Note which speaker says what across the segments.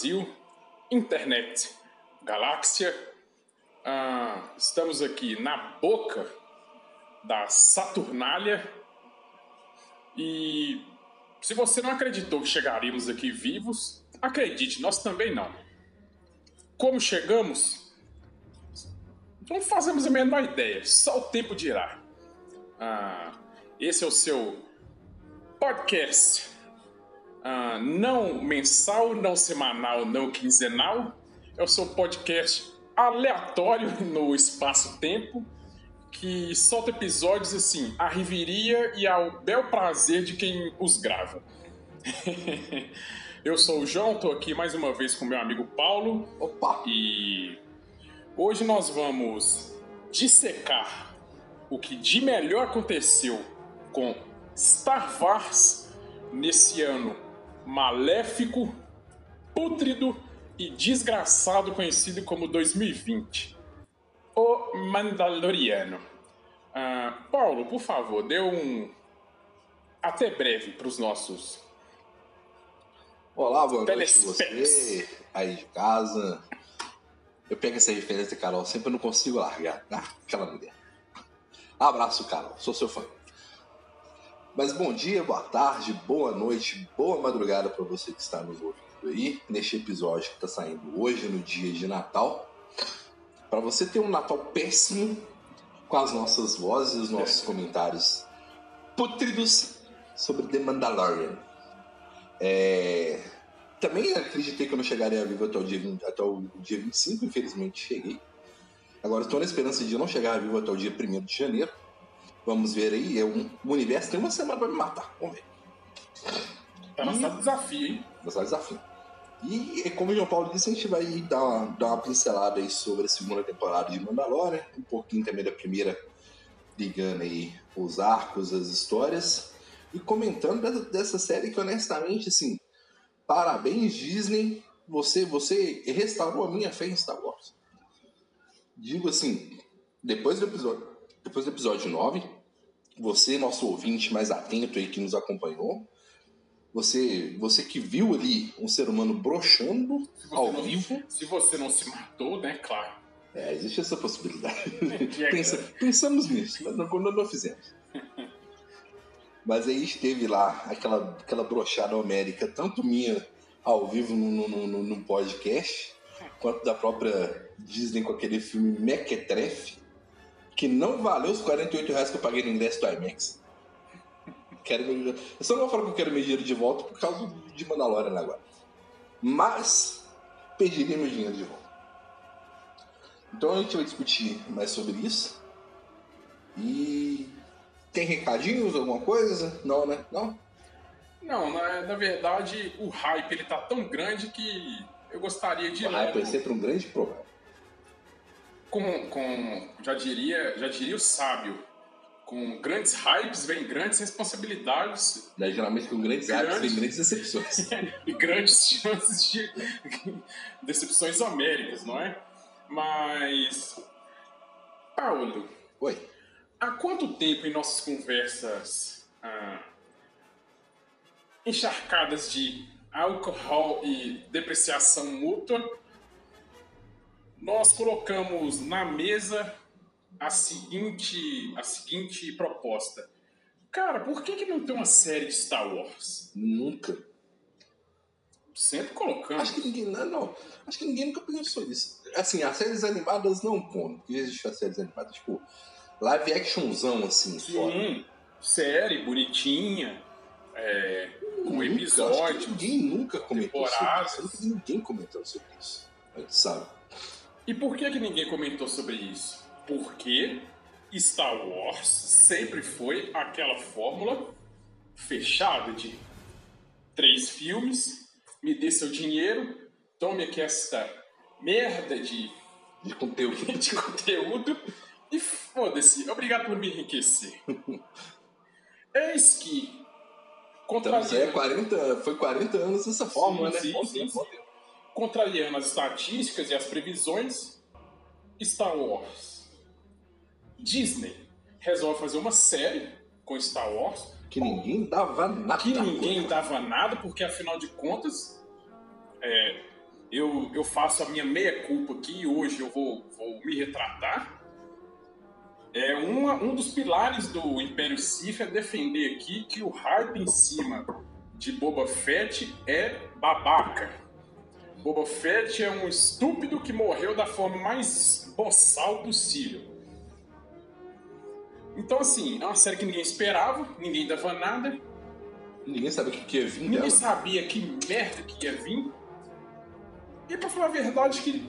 Speaker 1: Brasil, internet, galáxia. Ah, estamos aqui na boca da Saturnália e se você não acreditou que chegaríamos aqui vivos, acredite, nós também não. Como chegamos? Não fazemos a menor ideia, só o tempo dirá. Ah, esse é o seu podcast ah, não mensal, não semanal, não quinzenal. É o seu podcast aleatório no espaço-tempo que solta episódios assim, à riveria e ao bel prazer de quem os grava. Eu sou o João, estou aqui mais uma vez com meu amigo Paulo.
Speaker 2: Opa!
Speaker 1: E hoje nós vamos dissecar o que de melhor aconteceu com Star Wars nesse ano maléfico, pútrido e desgraçado conhecido como 2020. O Mandaloriano. Uh, Paulo, por favor, dê um até breve para os nossos.
Speaker 2: Olá, boa noite você aí de casa. Eu pego essa referência, Carol, sempre eu não consigo largar. Ah, aquela mulher. Abraço, Carol, sou seu fã. Mas bom dia, boa tarde, boa noite, boa madrugada para você que está nos ouvindo aí neste episódio que está saindo hoje, no dia de Natal. Para você ter um Natal péssimo com as nossas vozes e os nossos comentários pútridos sobre The Mandalorian. É... Também acreditei que eu não chegaria vivo até o dia, 20, até o dia 25, infelizmente cheguei. Agora estou na esperança de não chegar vivo até o dia 1 de janeiro Vamos ver aí. É um, o universo tem uma semana para me matar. Vamos ver.
Speaker 1: Tá lançado desafio, hein?
Speaker 2: Lançado desafio. E como o João Paulo disse, a gente vai dar uma, dar uma pincelada aí sobre a segunda temporada de Mandalorian, um pouquinho também da primeira, ligando aí os arcos, as histórias, e comentando dessa, dessa série que honestamente, assim, parabéns Disney, você, você restaurou a minha fé em Star Wars. Digo assim, depois do episódio, depois do episódio 9, você, nosso ouvinte mais atento aí que nos acompanhou, você, você que viu ali um ser humano broxando ao
Speaker 1: não,
Speaker 2: vivo.
Speaker 1: Se você não se matou, né? Claro.
Speaker 2: É, existe essa possibilidade. É Pensa, pensamos nisso, mas não, não, não fizemos. mas aí esteve lá aquela, aquela brochada homérica, tanto minha ao vivo no, no, no podcast, quanto da própria Disney com aquele filme Mequetrefe que não valeu os 48 reais que eu paguei no ingresso do IMAX. Quero meu... Eu só não vou falar que eu quero meu dinheiro de volta por causa de Mandalorian agora. Mas pediria meu dinheiro de volta. Então a gente vai discutir mais sobre isso. E tem recadinhos, alguma coisa? Não, né? Não?
Speaker 1: Não, na, na verdade o hype ele tá tão grande que eu gostaria de.
Speaker 2: O hype é sempre um grande problema
Speaker 1: com, com já diria já diria o sábio com grandes hypes vem grandes responsabilidades.
Speaker 2: Daí, geralmente com grandes, grandes hypes vem grandes decepções.
Speaker 1: E grandes chances de decepções homéricas não é? Mas Paulo
Speaker 2: oi.
Speaker 1: há quanto tempo em nossas conversas ah, encharcadas de álcool e depreciação mútua nós colocamos na mesa a seguinte, a seguinte proposta. Cara, por que, que não tem uma série de Star Wars?
Speaker 2: Nunca.
Speaker 1: Sempre colocando.
Speaker 2: Acho que ninguém. Não, não, Acho que ninguém nunca pensou nisso. Assim, as séries animadas não contam. Porque existem as séries animadas, tipo, live actionzão, assim,
Speaker 1: Sim, fora. série, bonitinha. É, com episódios.
Speaker 2: Ninguém nunca comentou temporadas. sobre isso. Ninguém comentou sobre isso. A gente sabe.
Speaker 1: E por que, que ninguém comentou sobre isso? Porque Star Wars sempre foi aquela fórmula fechada de três filmes, me dê seu dinheiro, tome aqui esta merda de,
Speaker 2: de conteúdo,
Speaker 1: de conteúdo e foda-se, obrigado por me enriquecer. Eis que.
Speaker 2: Contrariando... Então, é 40, foi 40 anos dessa forma,
Speaker 1: sim, né? Sim, sim, sim. Contrariando as estatísticas e as previsões, Star Wars. Disney resolve fazer uma série com Star Wars.
Speaker 2: Que ninguém dava nada.
Speaker 1: Que ninguém dava nada, porque afinal de contas, é, eu, eu faço a minha meia-culpa aqui, hoje eu vou, vou me retratar é uma, um dos pilares do Império Sith é defender aqui que o hype em cima de Boba Fett é babaca. Boba Fett é um estúpido que morreu da forma mais boçal possível. Então, assim, é uma série que ninguém esperava, ninguém dava nada.
Speaker 2: Ninguém sabia o que ia vir.
Speaker 1: Ninguém dela. sabia que merda que ia vir. E pra falar a verdade, que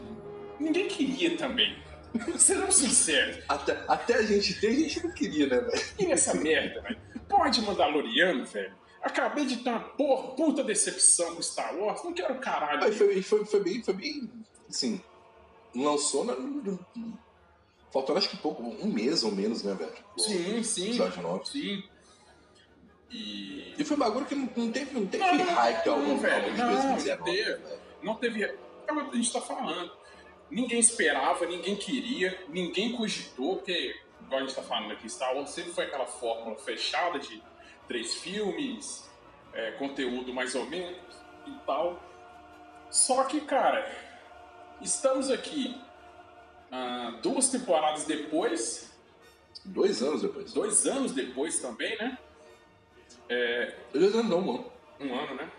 Speaker 1: ninguém queria também. Sejamos sinceros.
Speaker 2: Até, até a gente tem, a gente não queria, né, velho?
Speaker 1: E essa merda, velho? Pode Mandaloriano, velho. Acabei de ter uma porra, puta decepção com Star Wars. Não quero caralho.
Speaker 2: Aí foi, foi, foi, bem, foi bem. Assim. Lançou na. Faltou acho que pouco, um mês ou menos, né, velho?
Speaker 1: Sim, sim. Episódio
Speaker 2: 9.
Speaker 1: Sim.
Speaker 2: E... e foi um bagulho que não, não teve, não teve não, hype
Speaker 1: não, algum, velho. Não, 2019, não teve. Né? Não teve. É o que a gente tá falando ninguém esperava, ninguém queria, ninguém cogitou, porque, igual a gente está falando aqui, Star Wars sempre foi aquela fórmula fechada de três filmes, é, conteúdo mais ou menos e tal. Só que, cara, estamos aqui ah, duas temporadas depois.
Speaker 2: Dois anos depois.
Speaker 1: Dois anos depois também, né?
Speaker 2: É, dois anos não, um ano.
Speaker 1: Um ano, né?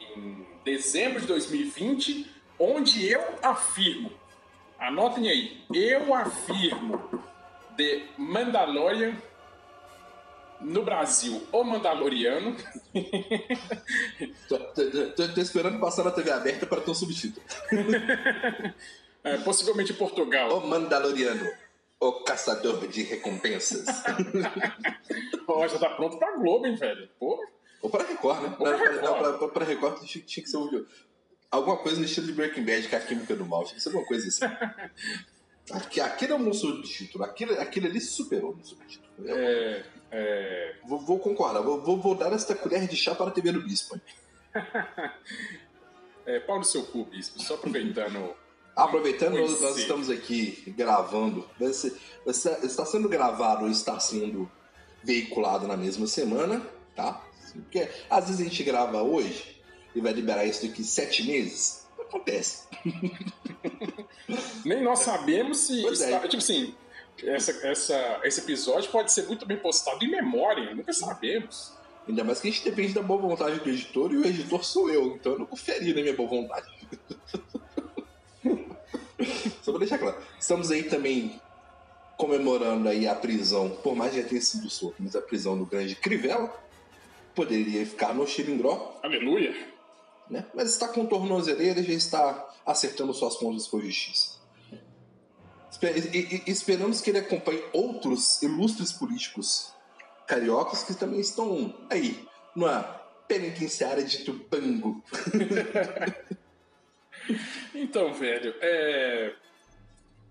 Speaker 1: Em dezembro de 2020, onde eu afirmo Anotem aí. Eu afirmo The Mandalorian no Brasil, o Mandaloriano.
Speaker 2: tô, tô, tô, tô, esperando passar na TV aberta para ter um subtítulo.
Speaker 1: é, possivelmente em Portugal.
Speaker 2: O Mandaloriano, o caçador de recompensas.
Speaker 1: oh, já tá pronto pra Globo, hein, velho? Pô.
Speaker 2: Ou para Record, né? Para Record, pra, pra, pra, pra Record tinha, tinha que ser um alguma coisa no estilo de Breaking Bad, que é a química do mal. Tinha que ser alguma coisa assim. Aqui, aquilo é um subtítulo. Aquilo, aquilo ali superou no subtítulo.
Speaker 1: É, é...
Speaker 2: Vou, vou, concordar. Vou, vou, vou, dar esta colher de chá para a TV do Bispo.
Speaker 1: é, pau no seu cu, Bispo. Só aproveitando...
Speaker 2: Aproveitando, nós, nós, estamos aqui gravando. está sendo gravado ou está sendo veiculado na mesma semana, tá? Porque às vezes a gente grava hoje e vai liberar isso daqui sete meses? Acontece.
Speaker 1: Nem nós sabemos se. Está, é. Tipo assim, essa, essa, esse episódio pode ser muito bem postado em memória, nunca sabemos.
Speaker 2: Ainda mais que a gente depende da boa vontade do editor e o editor sou eu, então eu não conferi na minha boa vontade. Só pra deixar claro. Estamos aí também comemorando aí a prisão, por mais que já tenha sido solto, mas a prisão do grande Crivella poderia ficar no Xilindró.
Speaker 1: Aleluia!
Speaker 2: Né? mas está com tornozeleira e já está acertando suas contas com justiça. esperamos que ele acompanhe outros ilustres políticos cariocas que também estão aí, na penitenciária de Tupango.
Speaker 1: então, velho, é...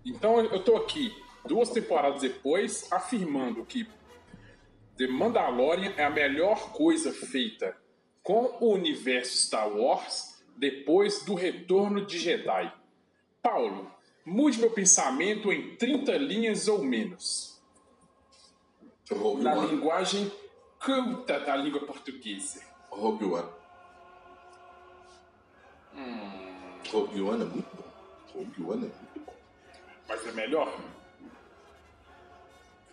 Speaker 1: então eu tô aqui duas temporadas depois afirmando que The Mandalorian é a melhor coisa feita com o universo Star Wars depois do retorno de Jedi. Paulo, mude meu pensamento em 30 linhas ou menos. Na
Speaker 2: One.
Speaker 1: linguagem culta da língua portuguesa.
Speaker 2: Rogue One. Hum... Rogue One é muito bom. Rogue One é muito bom.
Speaker 1: Mas é melhor?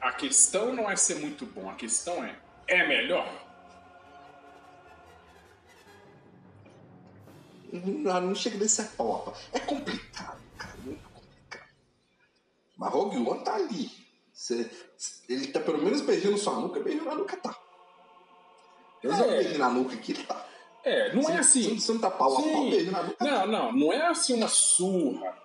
Speaker 1: A questão não é ser muito bom, a questão é: é melhor?
Speaker 2: Não, não chega nesse pau, É complicado, cara. Muito complicado. Mas Rogue One tá ali. Você, ele tá pelo menos beijando sua nuca, beijando na nuca tá. Mas é. beijo na nuca aqui, ele tá.
Speaker 1: É, não é assim.
Speaker 2: Você não tá pau a pau, beijo na nuca.
Speaker 1: Não,
Speaker 2: tá.
Speaker 1: não, não é assim uma surra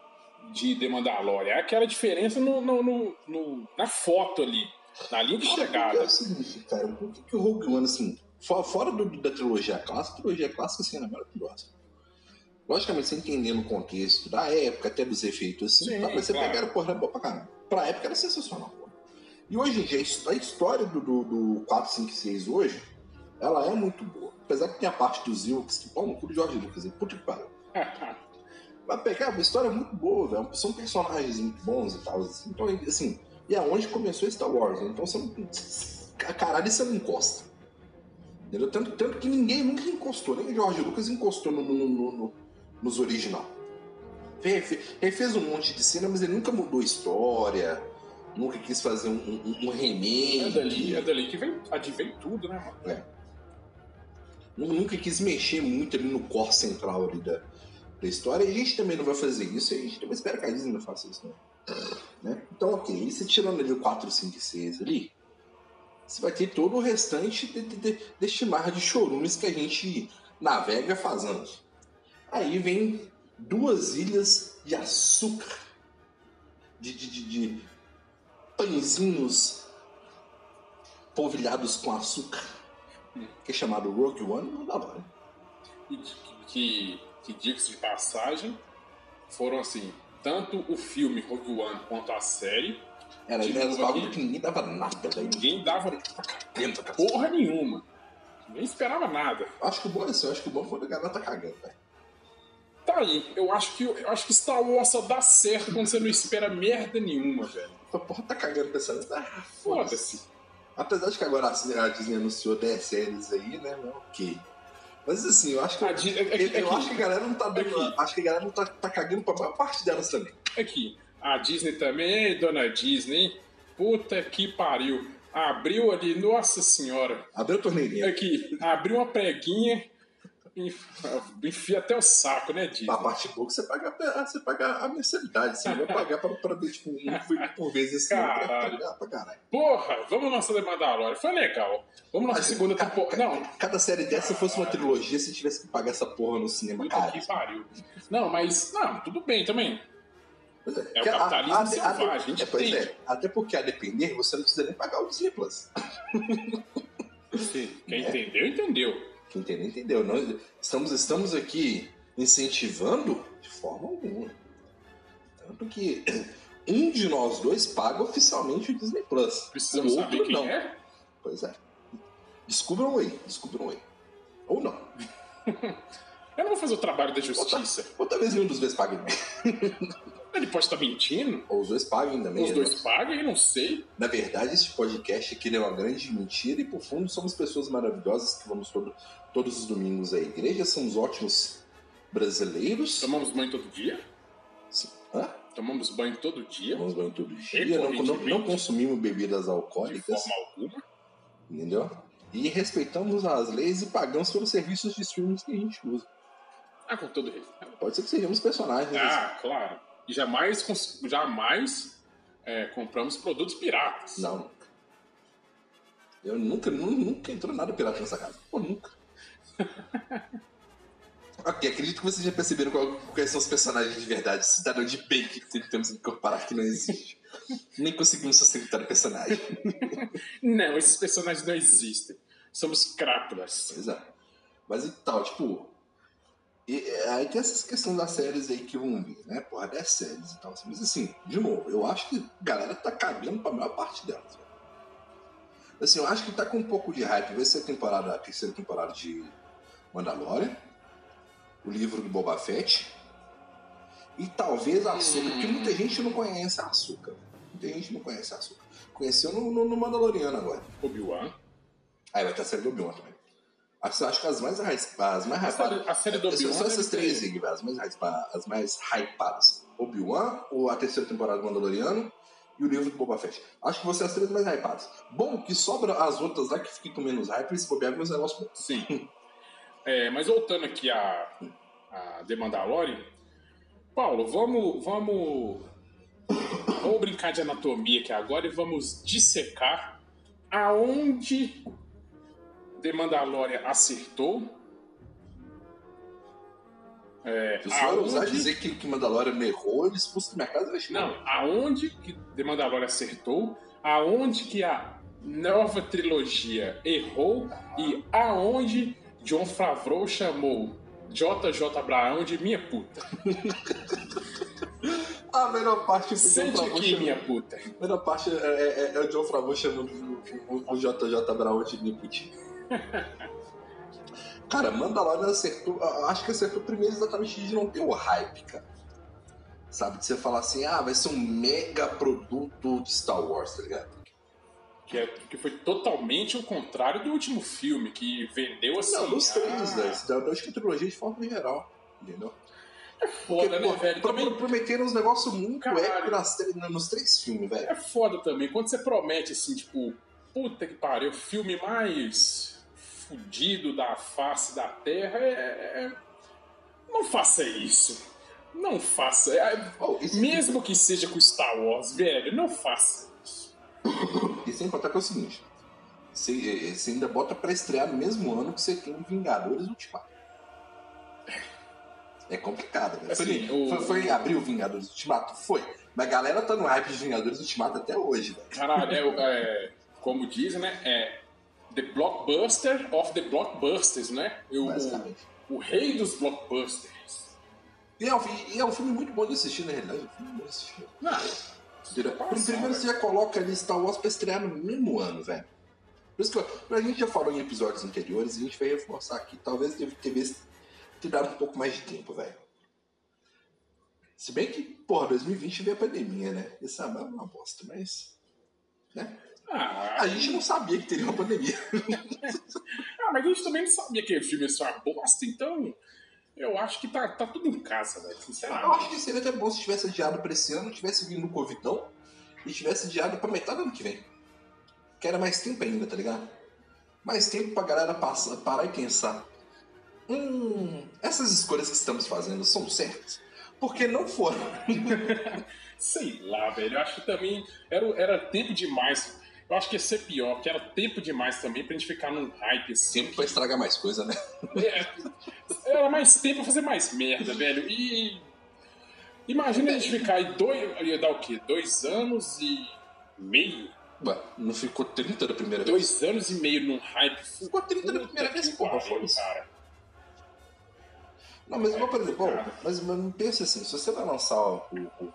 Speaker 1: de The Mandalorian. É aquela diferença no, no, no, no na foto ali. Na linha de chegada.
Speaker 2: O que é o seguinte, cara? Por que, que o Rogue One, assim, Fora do, da trilogia clássica, a trilogia clássica assim, é maravilhosa. Logicamente, você entendendo o contexto da época, até dos efeitos assim, Sim, tá, você claro. pegaram, porra, boa pra caramba. Pra época era sensacional, porra. E hoje em dia, a história do, do, do 4, 5 6 hoje, ela é muito boa. Apesar que tem a parte dos Wilkes, que pau no cu do George Lucas, e puta que pariu. Mas pegar, a história é muito boa, velho. São personagens muito bons e tal. Assim. Então, assim, e aonde começou Star Wars, né? Então você não. Caralho, você não encosta. Entendeu? Tanto, tanto que ninguém nunca encostou, nem o George Lucas encostou no, no, no, nos original. Ele fez um monte de cena, mas ele nunca mudou história, nunca quis fazer um, um, um remake.
Speaker 1: É dali, é dali que vem, advém tudo, né, mano? É.
Speaker 2: Nunca quis mexer muito ali no core central ali da, da história. E a gente também não vai fazer isso, e a gente também espera que a Disney não faça isso, né? né? Então, ok, e você tirando ali o 4, 5 e 6 ali, você vai ter todo o restante de, de, de, deste mar de chorumes que a gente navega faz anos. Aí vem duas ilhas de açúcar, de, de, de, de pãezinhos polvilhados com açúcar, que é chamado Rogue One e Mandalorian.
Speaker 1: E que, que, que de passagem, foram assim, tanto o filme Rogue One quanto a série.
Speaker 2: Era, bagulho que ninguém dava nada, velho.
Speaker 1: Ninguém dava porra nenhuma. Nem esperava nada.
Speaker 2: Acho que o bom é assim, acho que o bom foi a galera tá cagando, velho.
Speaker 1: Tá aí, eu acho que eu acho que Star Wars só dá certo quando você não espera merda nenhuma, velho.
Speaker 2: A porra tá cagando pensando, ah,
Speaker 1: foda-se.
Speaker 2: Apesar de que agora a Disney anunciou 10 séries aí, né? Ok. Mas assim, eu acho que. Disney, é, é, eu, acho que a galera não tá dando. É acho que a galera não tá, tá cagando pra maior parte delas também.
Speaker 1: Aqui. A Disney também, dona Disney. Puta que pariu. Abriu ali, nossa senhora.
Speaker 2: Abriu a torneirinha.
Speaker 1: Aqui, abriu uma preguinha Enfia até o saco, né, Didi?
Speaker 2: A parte boa que você paga, você paga a mensalidade. Você vai pagar pra, pra ver, tipo, um por vez esse
Speaker 1: caralho. Pra, pra caralho. Porra, vamos lançar The Mandalorian. Foi legal. Vamos lançar a segunda temporada. Não.
Speaker 2: Cada série dessa, se fosse uma trilogia, se tivesse que pagar essa porra no cinema, Puta cara.
Speaker 1: que pariu. Não, mas. Não, tudo bem também. É, é o capitalismo a, a, selvagem, a, gente é, pois é,
Speaker 2: Até porque a depender, você não precisa nem pagar o Disney Plus.
Speaker 1: Quem é. entendeu, entendeu.
Speaker 2: Quem entendeu, entendeu. Nós estamos, estamos aqui incentivando de forma alguma. Tanto que um de nós dois paga oficialmente o Disney Plus.
Speaker 1: Precisamos o outro saber quem não. é?
Speaker 2: Pois é. Descubram aí, descubram aí. Ou não.
Speaker 1: Eu não vou fazer o trabalho da justiça.
Speaker 2: Ou, ou talvez nenhum dos dois pague.
Speaker 1: Ele pode estar mentindo.
Speaker 2: Ou os dois paguem também.
Speaker 1: Os dois paguem, não sei.
Speaker 2: Na verdade, esse podcast aqui é uma grande mentira e, por fundo, somos pessoas maravilhosas que vamos todo, todos os domingos à igreja. Somos ótimos brasileiros.
Speaker 1: Tomamos banho todo dia?
Speaker 2: Sim. Hã?
Speaker 1: Tomamos banho todo dia.
Speaker 2: Tomamos banho todo dia. Não, não, não, consumimos bebidas alcoólicas.
Speaker 1: De forma alguma.
Speaker 2: Entendeu? E respeitamos as leis e pagamos pelos serviços de streaming que a gente usa.
Speaker 1: Ah, com todo respeito.
Speaker 2: Pode ser que sejamos personagens.
Speaker 1: Ah, claro. E jamais, jamais é, compramos produtos piratas.
Speaker 2: Não. Eu nunca, nunca entrou nada pirata nessa casa. Pô, nunca. ok, acredito que vocês já perceberam qual, quais são os personagens de verdade. Cidadão de bem que temos que incorporar que não existe. Nem conseguimos sustentar o personagem.
Speaker 1: não, esses personagens não existem. Somos crápulas.
Speaker 2: É. Mas então, tipo, e é, aí tem essas questões das séries aí que vão vir, né? Porra, 10 séries e tal. Assim. Mas assim, de novo, eu acho que a galera tá cagando pra maior parte delas. Velho. Assim, eu acho que tá com um pouco de hype. Vai ser a temporada, a terceira temporada de Mandalorian, o livro do Boba Fett e talvez a Açúcar, porque muita gente não conhece a Açúcar. Muita gente não conhece a Açúcar. Conheceu no, no, no Mandaloriano agora.
Speaker 1: Obi-Wan.
Speaker 2: Aí vai ter a série do Obi-Wan também. Acho que as mais, as mais
Speaker 1: hypadas. A série do Obi-Wan.
Speaker 2: São essas três aí, as mais, as mais hypadas: Obi-Wan, a terceira temporada do Mandaloriano e o livro do Boba Fett. Acho que vão ser as três mais hypadas. Bom, que sobra as outras lá que ficam menos hype e se bobear meus negócios bons.
Speaker 1: Sim. é, mas voltando aqui a, a The Mandalorian, Paulo, vamos, vamos, vamos brincar de anatomia aqui agora e vamos dissecar aonde The Mandalorian acertou.
Speaker 2: É, Se o usar dizer que, que Mandalorian errou, ele expulso do mercado
Speaker 1: Não, aonde que The Mandalorian acertou, aonde que a nova trilogia errou e aonde John Favreau chamou JJ Abraão de minha puta.
Speaker 2: A melhor parte
Speaker 1: foi Sente aqui, minha puta.
Speaker 2: A melhor parte é, é, é o John Favreau chamando o, o JJ Abraão de minha putinha. cara, Mandalorian acertou. Acho que acertou primeiro exatamente de não ter o hype, cara. Sabe? De você falar assim, ah, vai ser um mega produto de Star Wars, tá ligado?
Speaker 1: Que, é, que foi totalmente o contrário do último filme, que vendeu assim.
Speaker 2: Não, dos três, ah... né? Acho que a trilogia de forma geral, entendeu?
Speaker 1: É foda, Porque, né, pô, velho?
Speaker 2: Também... Prometeram uns negócios muito épicos nas, nos três filmes, velho.
Speaker 1: É foda também. Quando você promete, assim, tipo, puta que pariu, filme mais fudido da face da Terra, é... é, é não faça isso. Não faça. É... Oh, Mesmo que seja com Star Wars, velho, não faça isso.
Speaker 2: E sem contar que é o seguinte: você, você ainda bota pra estrear no mesmo ano que você tem Vingadores Ultimato. É complicado, né? Assim, foi, o... foi, foi abrir o Vingadores Ultimato? Foi. Mas a galera tá no hype de Vingadores Ultimato até hoje, velho.
Speaker 1: Caralho, é, é, como dizem, né? É The Blockbuster of the Blockbusters, né? O, Basicamente. O, o rei dos blockbusters.
Speaker 2: E é, um, e é um filme muito bom de assistir, na realidade. É um filme bom de assistir. Não, Primeiro você já coloca ali Star Wars pra estrear no mesmo ano, velho. Por isso que a gente já falou em episódios anteriores e a gente vai reforçar aqui. Talvez deve ter ter dado um pouco mais de tempo, velho. Se bem que, porra, 2020 veio a pandemia, né? Isso é uma bosta, mas. Né? Ah, a gente não sabia que teria uma pandemia.
Speaker 1: ah, mas a gente também não sabia que o filme ia ser uma bosta, então. Eu acho que tá, tá tudo em casa, velho, sinceramente.
Speaker 2: Eu acho que seria até bom se tivesse adiado pra esse ano, tivesse vindo o Covidão e tivesse adiado pra metade do ano que vem. Que era mais tempo ainda, tá ligado? Mais tempo pra galera passar, parar e pensar hum, essas escolhas que estamos fazendo são certas? Porque não foram.
Speaker 1: Sei lá, velho. Eu acho que também era, era tempo demais. Eu acho que ia ser pior, que era tempo demais também pra gente ficar num hype assim.
Speaker 2: Tempo pra estragar mais coisa, né?
Speaker 1: É, era mais tempo pra fazer mais merda, velho. E. Imagina a gente ficar aí dois. Ia dar o quê? Dois anos e meio?
Speaker 2: Ué, não ficou 30 da primeira
Speaker 1: dois
Speaker 2: vez?
Speaker 1: Dois anos e meio num hype.
Speaker 2: Ficou 30 da primeira vez, porra, foi cara. Não, mas, é, por exemplo, bom, mas, mas pensa assim, se você vai lançar o, o,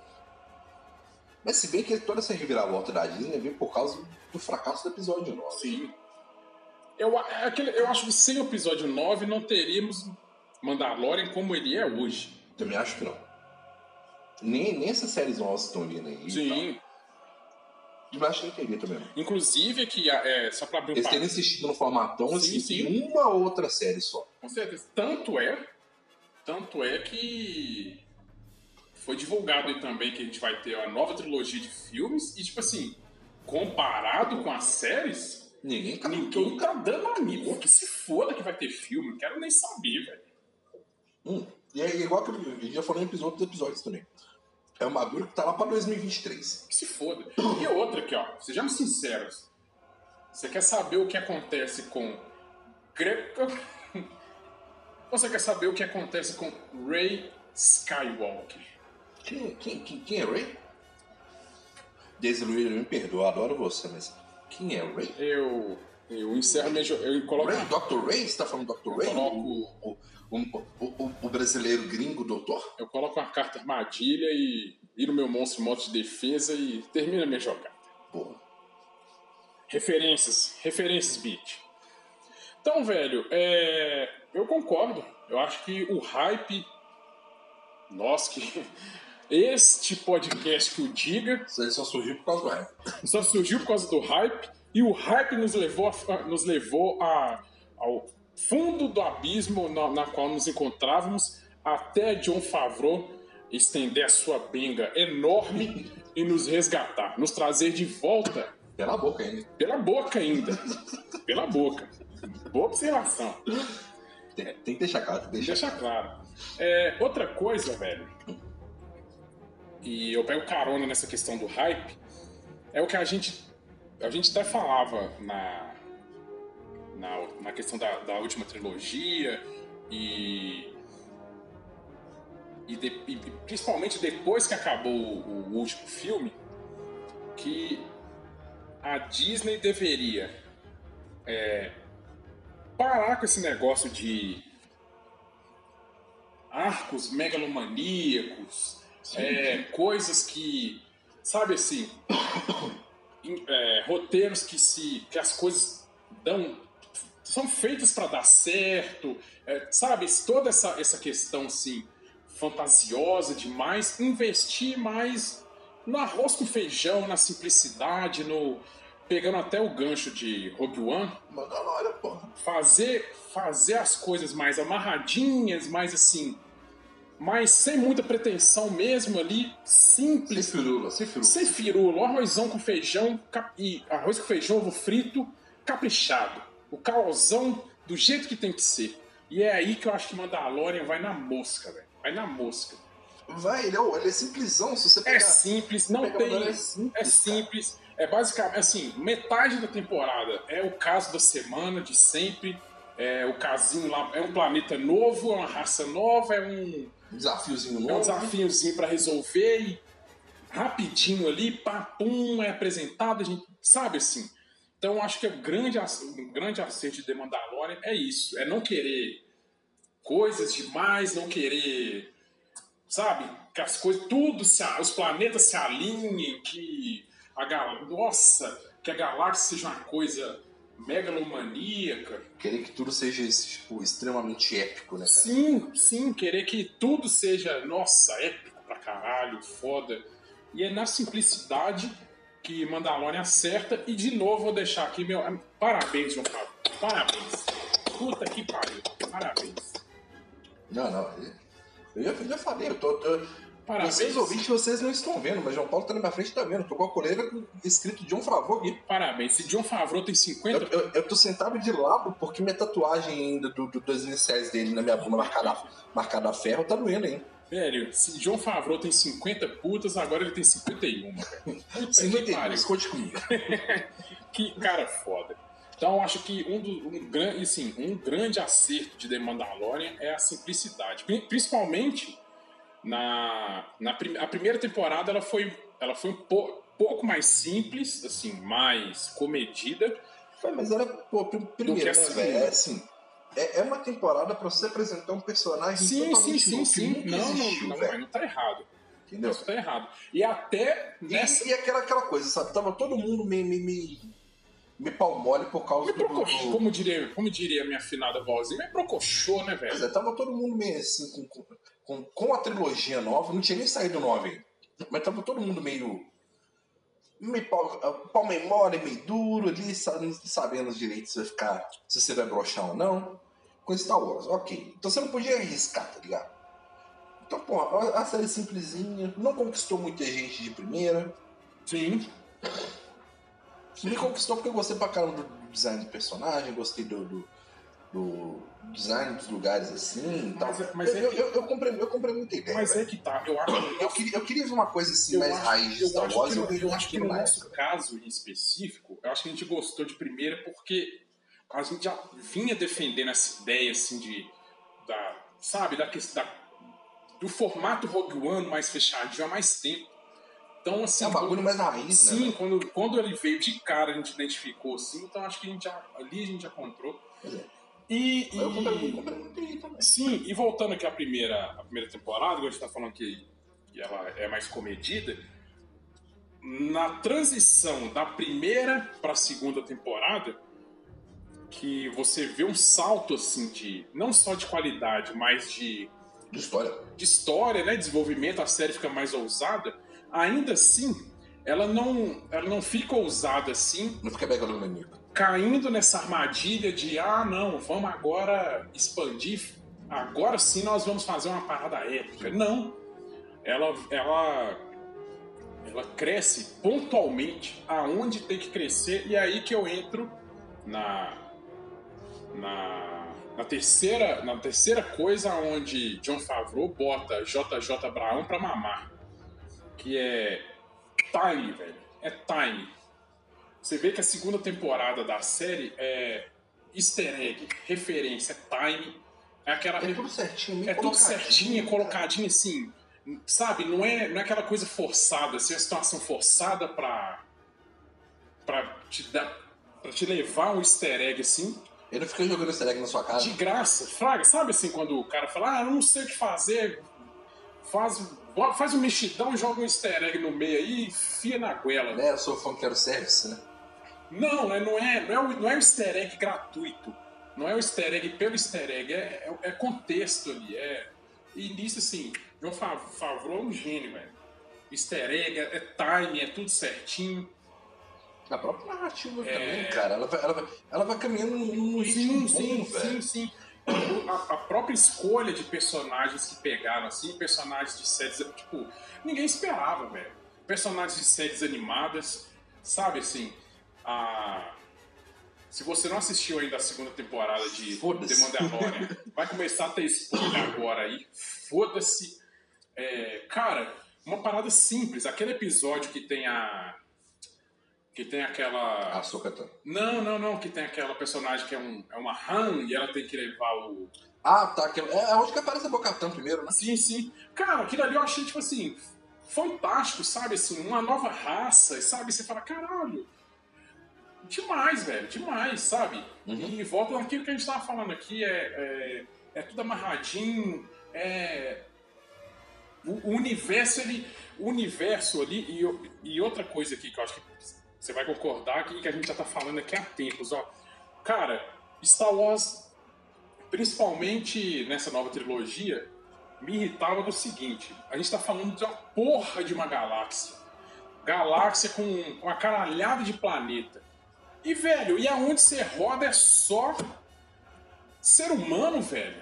Speaker 2: Mas se bem que toda essa reviravolta da Disney vem por causa do fracasso do episódio 9.
Speaker 1: Sim. Eu, é aquele, eu acho que sem o episódio 9 não teríamos Mandalorian como ele é hoje.
Speaker 2: Também acho que não. Nem, nem essas séries novas estão vindo aí.
Speaker 1: Sim.
Speaker 2: Eu acho que não teria também.
Speaker 1: Inclusive, que é, só pra abrir um
Speaker 2: Eles teriam insistido no formatão assim, sim. uma outra série só.
Speaker 1: Com certeza. Tanto é tanto é que foi divulgado aí também que a gente vai ter a nova trilogia de filmes e, tipo assim, comparado com as séries,
Speaker 2: ninguém tá,
Speaker 1: ninguém tá dando a mim. Que se foda que vai ter filme, não quero nem saber, velho.
Speaker 2: Hum, e é igual que gente já falou em episódios, episódios também. É uma dura que tá lá pra 2023.
Speaker 1: Que se foda. E outra aqui, ó, sejamos sinceros. Você quer saber o que acontece com Greco você quer saber o que acontece com Ray Skywalker?
Speaker 2: Quem, quem, quem, quem é Ray? Daisy me perdoa, adoro você, mas quem é Ray?
Speaker 1: Eu, eu encerro minha... Eu coloco...
Speaker 2: Ray? Dr. Ray? Você tá falando Dr. Ray?
Speaker 1: Coloco...
Speaker 2: O, o, o, o, brasileiro gringo doutor?
Speaker 1: Eu coloco uma carta armadilha e viro meu monstro moto de defesa e termina minha jogada.
Speaker 2: Porra.
Speaker 1: Referências. Referências, beat. Então, velho, é... eu concordo. Eu acho que o hype. Nossa, que. Este podcast que o diga.
Speaker 2: Isso aí só surgiu por causa do hype.
Speaker 1: Só surgiu por causa do hype. E o hype nos levou, a, nos levou a, ao fundo do abismo na, na qual nos encontrávamos, até John Favreau estender a sua benga enorme e nos resgatar, nos trazer de volta.
Speaker 2: Pela boca ainda.
Speaker 1: Pela boca ainda. Pela boca. Boa observação.
Speaker 2: Tem, tem que deixar claro.
Speaker 1: Deixar claro. É, outra coisa, velho, e eu pego carona nessa questão do hype, é o que a gente, a gente até falava na, na, na questão da, da última trilogia e, e, de, e, principalmente depois que acabou o, o último filme, que a Disney deveria é, parar com esse negócio de arcos megalomaníacos, é, coisas que, sabe assim, é, roteiros que se que as coisas dão são feitas para dar certo, é, sabe? Toda essa, essa questão assim fantasiosa demais, investir mais no arroz com feijão, na simplicidade, no pegando até o gancho de Rogue One,
Speaker 2: Mandalorian, porra.
Speaker 1: Fazer, fazer as coisas mais amarradinhas, mais assim, mas sem muita pretensão mesmo ali, simples.
Speaker 2: Sem firula, sem firula.
Speaker 1: Sem firula, arrozão com feijão, e arroz com feijão, ovo frito, caprichado. O caosão do jeito que tem que ser. E é aí que eu acho que Mandalorian vai na mosca, velho. Vai na mosca.
Speaker 2: Vai, ele é, ele é simplesão, se você
Speaker 1: pegar, É simples, não tem. É simples. É simples. É basicamente assim, metade da temporada é o caso da semana, de sempre. É o casinho lá, é um planeta novo, é uma raça nova, é um
Speaker 2: desafiozinho novo.
Speaker 1: É um desafiozinho para resolver e rapidinho ali, papum, é apresentado, a gente sabe assim. Então acho que o grande, um grande acerto de The Mandalorian é isso, é não querer coisas demais, não querer, sabe, que as coisas, tudo, se, os planetas se alinhem, que a gal... Nossa, que a galáxia seja uma coisa megalomaníaca.
Speaker 2: Querer que tudo seja tipo, extremamente épico, né? Cara?
Speaker 1: Sim, sim, querer que tudo seja, nossa, épico pra caralho, foda. E é na simplicidade que Mandalorian acerta. E de novo vou deixar aqui meu. Parabéns, João Paulo. Parabéns. Puta que pariu. Parabéns.
Speaker 2: Não, não. Eu já, eu já falei, eu tô, tô Parabéns. Vocês ouvintes, vocês não estão vendo, mas João Paulo tá na minha frente tá vendo. Tô com a coleira escrito John Favreau aqui.
Speaker 1: Parabéns. Se John Favreau tem 50...
Speaker 2: Eu, eu, eu tô sentado de lado porque minha tatuagem ainda do, do, das iniciais dele na minha bunda marcada, marcada a ferro tá doendo hein?
Speaker 1: Velho, se John Favreau tem 50 putas, agora ele tem 51, velho.
Speaker 2: 51, esconde comigo.
Speaker 1: que cara foda. Então, acho que um, do, um, assim, um grande acerto de The Mandalorian é a simplicidade. Principalmente na, na a primeira temporada ela foi, ela foi um po, pouco mais simples, assim, mais comedida.
Speaker 2: Foi, mas era, pô, primeiro, né, velho? É assim, é, é uma temporada para você apresentar um personagem
Speaker 1: sim, totalmente sim, sim, sim. Não, existiu, não, não, não, tá errado. Entendeu? Isso tá errado. E até
Speaker 2: nessa... E, e aquela, aquela coisa, sabe? Tava todo mundo meio, meio, meio me pau mole por causa
Speaker 1: me do, do, Como diria, como diria minha afinada vozinha, me procochou, né, velho?
Speaker 2: Pois é, tava todo mundo meio assim, com, com, com a trilogia nova, não tinha nem saído o 9 mas tava todo mundo meio. meio pau, pau mole, meio duro ali, sabendo direito se vai ficar. se você vai brochar ou não. Com Star Wars, ok. Então você não podia arriscar, tá ligado? Então, pô, a série simplesinha, não conquistou muita gente de primeira.
Speaker 1: Sim.
Speaker 2: Me conquistou porque eu gostei pra caramba do design do personagem, gostei do, do, do design dos lugares assim. Mas, tal. É, mas eu, é que... eu, eu, comprei, eu comprei muita ideia.
Speaker 1: Mas é que tá, eu acho.
Speaker 2: Eu queria, eu queria ver uma coisa assim, mais acho, raiz de Star Wars.
Speaker 1: Eu, eu, acho que no nosso caso em específico, eu acho que a gente gostou de primeira porque a gente já vinha defendendo essa ideia assim de. Da, sabe, da, da, do formato Rogue One mais fechadinho há mais tempo. Então, assim.
Speaker 2: É um bagulho mais raiz,
Speaker 1: sim, né? quando, quando ele veio de cara, a gente identificou assim, então acho que a gente já, ali a gente já encontrou. É. E, e...
Speaker 2: Eu comprei, comprei muito aí também.
Speaker 1: Sim, e voltando aqui à primeira, à primeira temporada, a gente tá falando que, que ela é mais comedida. Na transição da primeira para a segunda temporada, que você vê um salto assim de não só de qualidade, mas de
Speaker 2: de história,
Speaker 1: de história, né, desenvolvimento, a série fica mais ousada ainda assim, ela não, ela não fica ousada assim.
Speaker 2: Não fica megalomaníaca.
Speaker 1: Caindo nessa armadilha de, ah, não, vamos agora expandir. Agora sim nós vamos fazer uma parada épica. Não. Ela, ela, ela cresce pontualmente aonde tem que crescer. E é aí que eu entro na, na, na terceira, na terceira coisa onde John Favreau bota JJ Brown pra mamar que é Time, velho. É Time. Você vê que a segunda temporada da série é easter egg, referência, time. É aquela.
Speaker 2: É tudo certinho,
Speaker 1: É tudo certinho, colocadinho assim. Sabe? Não é, não é aquela coisa forçada, assim, a situação forçada pra. pra te dar. pra te levar um easter egg assim.
Speaker 2: Ele fica jogando easter egg na sua casa?
Speaker 1: De graça, fraga. Sabe assim, quando o cara fala, ah, não sei o que fazer, faz, faz um mexidão, joga um easter egg no meio aí e fia na goela.
Speaker 2: É, eu sou fã que quero service, né?
Speaker 1: Não, né, não é, não é, o, não é o easter egg gratuito. Não é o easter egg pelo easter egg, é, é, é contexto ali. É... E nisso, assim, João Favreau é um gênio, velho. Easter egg, é, é time, é tudo certinho.
Speaker 2: A própria narrativa é... também, cara. Ela vai, ela vai, ela vai caminhando num
Speaker 1: ritmo sim, bom, sim, velho. Sim, sim. A, a, própria escolha de personagens que pegaram, assim, personagens de séries, tipo, ninguém esperava, velho. Personagens de séries animadas, sabe, assim, a... Se você não assistiu ainda a segunda temporada de The Mandalorian, vai começar a ter spoiler agora aí. Foda-se. É, cara, uma parada simples. Aquele episódio que tem a que tem aquela.
Speaker 2: A Sokatan.
Speaker 1: Não, não, não, que tem aquela personagem que é, um, é uma Han e ela tem que levar o.
Speaker 2: Ah, tá. Que, é onde que aparece a Bocatã primeiro, né?
Speaker 1: Sim, sim. Cara, aquilo ali eu achei, tipo assim, fantástico, sabe? Assim, uma nova raça, sabe? Você fala, caralho. Demais, velho, demais, sabe? Uhum. E volta naquilo que a gente tava falando aqui, é, é, é tudo amarradinho, é. O, o universo, ele. O universo ali, e, e outra coisa aqui que eu acho que você vai concordar que, que a gente já tá falando aqui há tempos, ó. Cara, Star Wars, principalmente nessa nova trilogia, me irritava do seguinte: a gente tá falando de uma porra de uma galáxia. Galáxia com uma caralhada de planeta. E, velho, e aonde você roda é só ser humano, velho.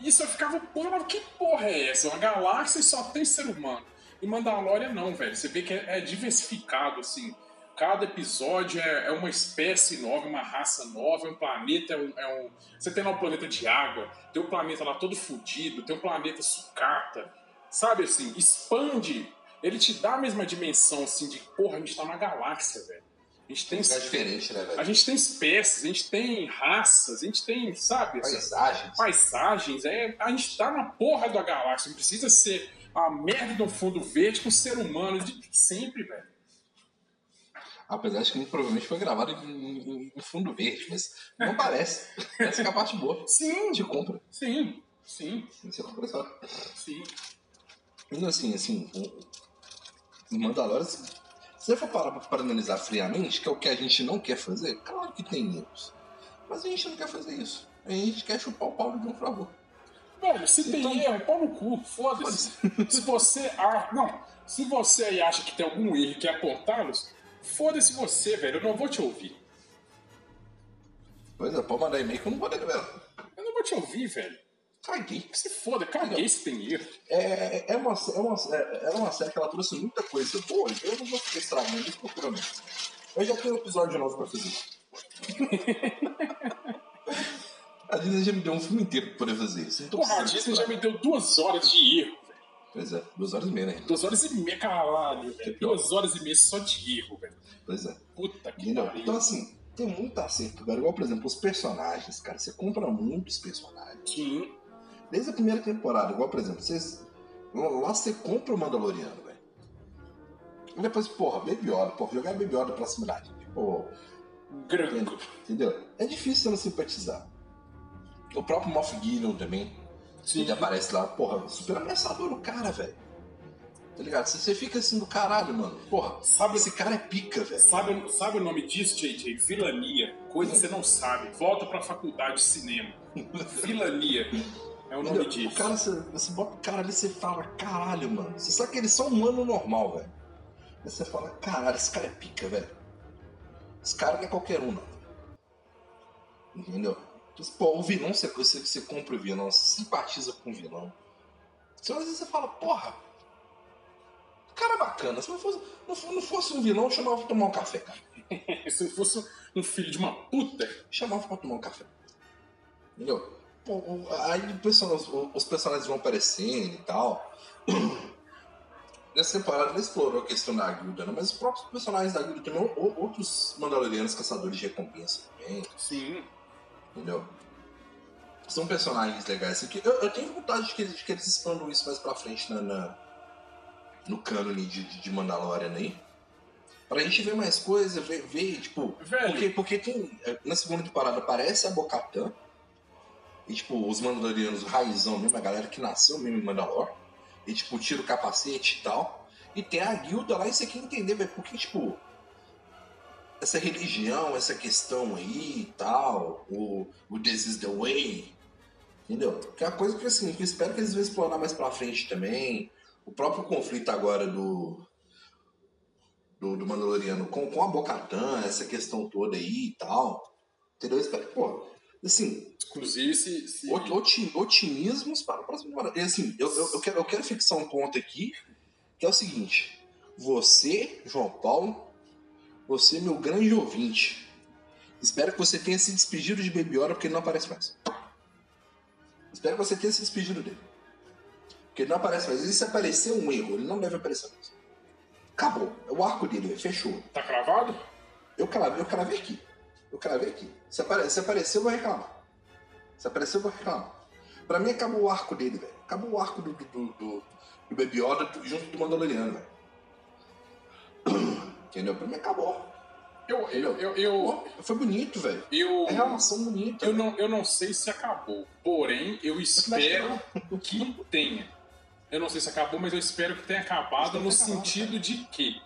Speaker 1: Isso eu ficava, porra, que porra é essa? Uma galáxia e só tem ser humano. E Mandalorian não, velho. Você vê que é, é diversificado, assim. Cada episódio é, é, uma espécie nova, uma raça nova, é um planeta. É um, é um... Você tem lá um planeta de água, tem um planeta lá todo fodido, tem um planeta sucata. Sabe assim, expande. Ele te dá a mesma dimensão, assim, de porra, a gente tá na galáxia, velho. A gente tem.
Speaker 2: É diferente, né, velho?
Speaker 1: A gente tem espécies, a gente tem raças, a gente tem, sabe?
Speaker 2: Paisagens.
Speaker 1: Paisagens. É, a gente tá na porra da galáxia. Não precisa ser a merda do fundo verde com o ser humano de sempre, velho.
Speaker 2: Apesar de que provavelmente foi gravado em, em fundo verde, mas não parece. Essa é a parte boa.
Speaker 1: Sim.
Speaker 2: De compra.
Speaker 1: Sim, sim.
Speaker 2: É compra só.
Speaker 1: Sim.
Speaker 2: E assim, assim, o Mandalorian, se você for parar para analisar friamente, que é o que a gente não quer fazer, claro que tem erros. Mas a gente não quer fazer isso. A gente quer chupar o pau de um favor.
Speaker 1: Velho, se então... tem erro, pau no cu, foda-se. se você. Ah, não. Se você aí acha que tem algum erro e quer apontá-los, Foda-se você, velho, eu não vou te ouvir.
Speaker 2: Pois é, pode mandar e-mail que eu não vou mesmo.
Speaker 1: Eu não vou te ouvir, velho.
Speaker 2: Caguei.
Speaker 1: Se foda, caguei se tem erro.
Speaker 2: É, é, uma, é, uma, é, é uma série que ela trouxe muita coisa boa, então eu não vou ficar estragando isso procurando. Eu já tenho um episódio novo pra fazer. a Disney já me deu um filme inteiro pra poder fazer isso.
Speaker 1: Então Porra, a Disney já me deu duas horas de erro.
Speaker 2: Pois é, duas horas e meia, né?
Speaker 1: Duas horas e meia, caralho, velho. Duas horas e meia só de erro, velho.
Speaker 2: Pois é.
Speaker 1: Puta que pariu.
Speaker 2: Então, assim, tem muito acerto, cara. Igual, por exemplo, os personagens, cara. Você compra muitos personagens.
Speaker 1: Sim.
Speaker 2: Desde a primeira temporada, igual, por exemplo, vocês. Lá você compra o Mandaloriano, velho. E depois, porra, Baby Yoda, porra, jogar Baby Yoda pra cima da gente. Tipo.
Speaker 1: Granco.
Speaker 2: Entendeu? É difícil você não simpatizar. O próprio Moff Gideon também Sim. Ele aparece lá, porra, super ameaçador o cara, velho. Tá ligado? Você fica assim do caralho, mano. Porra, sabe, esse cara é pica, velho.
Speaker 1: Sabe, sabe o nome disso, JJ? Vilania. Coisa que você não sabe. Volta pra faculdade de cinema. Vilania. É o nome Entendeu? disso.
Speaker 2: O cara, você, você bota o cara ali e você fala, caralho, mano. Você sabe que eles são humano normal, velho. Aí você fala, caralho, esse cara é pica, velho. Esse cara não é qualquer um, não. Entendeu? Pô, o vilão, você, você, você compra o vilão, você simpatiza com o vilão. Às vezes você fala, porra, cara bacana. Se não fosse, não, não fosse um vilão, eu chamava pra tomar um café, cara.
Speaker 1: Se não fosse um filho de uma puta,
Speaker 2: chamava pra tomar um café. Entendeu? Pô, aí os personagens vão aparecendo e tal. Nessa temporada ele explorou a questão da guilda, né? mas os próprios personagens da guilda também, outros Mandalorianos caçadores de recompensa também.
Speaker 1: Sim.
Speaker 2: Entendeu? São personagens legais. Assim, eu, eu tenho vontade de que, eles, de que eles expandam isso mais pra frente na, na no cânone de, de Mandalorian aí. Pra gente ver mais coisas, ver, ver tipo.
Speaker 1: Velho.
Speaker 2: Porque, porque tem. Na segunda temporada aparece a Bocatã. E, tipo, os Mandalorianos raizão mesmo, a galera que nasceu mesmo em Mandalor. E, tipo, tira o capacete e tal. E tem a guilda lá, e você quer entender, velho, porque, tipo. Essa religião, essa questão aí e tal, o, o This is the Way, entendeu? Que é uma coisa que, assim, que eu espero que eles vão explorar mais pra frente também. O próprio conflito agora do, do, do Mandaloriano com, com a Bocatã, essa questão toda aí e tal. Entendeu? Eu espero que, pô, assim,
Speaker 1: Inclusive, se. se...
Speaker 2: oti- oti- otimismos para o próximo temporada. E assim, eu, eu, eu, quero, eu quero fixar um ponto aqui, que é o seguinte. Você, João Paulo, você, meu grande ouvinte, espero que você tenha se despedido de Baby Yoda porque ele não aparece mais. Espero que você tenha se despedido dele. Porque ele não aparece mais. E se aparecer um erro, ele não deve aparecer mais. Acabou. É o arco dele, fechou.
Speaker 1: Tá cravado?
Speaker 2: Eu cravei, eu cravei aqui. Eu cravei aqui. Se, apare, se aparecer, eu vou reclamar. Se aparecer, eu vou reclamar. Pra mim, acabou o arco dele, velho. Acabou o arco do, do, do, do, do Baby Yoda junto do Mandaloriano, velho. Entendeu? Pra mim, acabou.
Speaker 1: Eu. Eu. Eu. eu,
Speaker 2: foi bonito, velho.
Speaker 1: eu,
Speaker 2: É relação bonita.
Speaker 1: eu não, eu não sei se acabou. Porém, eu espero que tenha. Eu não sei se acabou, mas eu espero que tenha acabado no
Speaker 2: tenha
Speaker 1: sentido de que.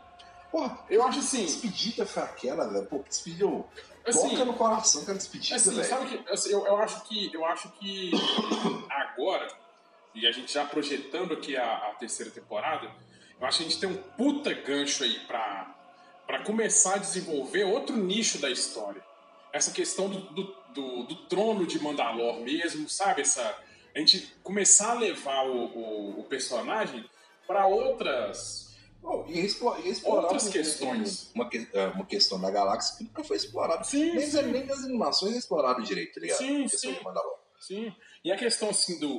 Speaker 2: Porra,
Speaker 1: Eu acho assim.
Speaker 2: despedida foi aquela, velho. Pô, que despediu.
Speaker 1: Assim,
Speaker 2: Toca no coração aquela despedida,
Speaker 1: Assim,
Speaker 2: velho.
Speaker 1: sabe que assim, eu, eu acho que eu acho que agora e a gente já projetando aqui a, a terceira temporada, eu acho que a gente tem um puta gancho aí pra para começar a desenvolver outro nicho da história. Essa questão do, do, do, do trono de Mandalor mesmo, sabe? Essa a gente começar a levar o, o, o personagem para outras
Speaker 2: E explorar, e explorar
Speaker 1: Outras questões.
Speaker 2: Uma, é, uma questão da galáxia que nunca foi explorada.
Speaker 1: Sim,
Speaker 2: nem,
Speaker 1: sim.
Speaker 2: nem as animações exploraram direito, tá ligado?
Speaker 1: Sim, sim. Sim. E a questão assim do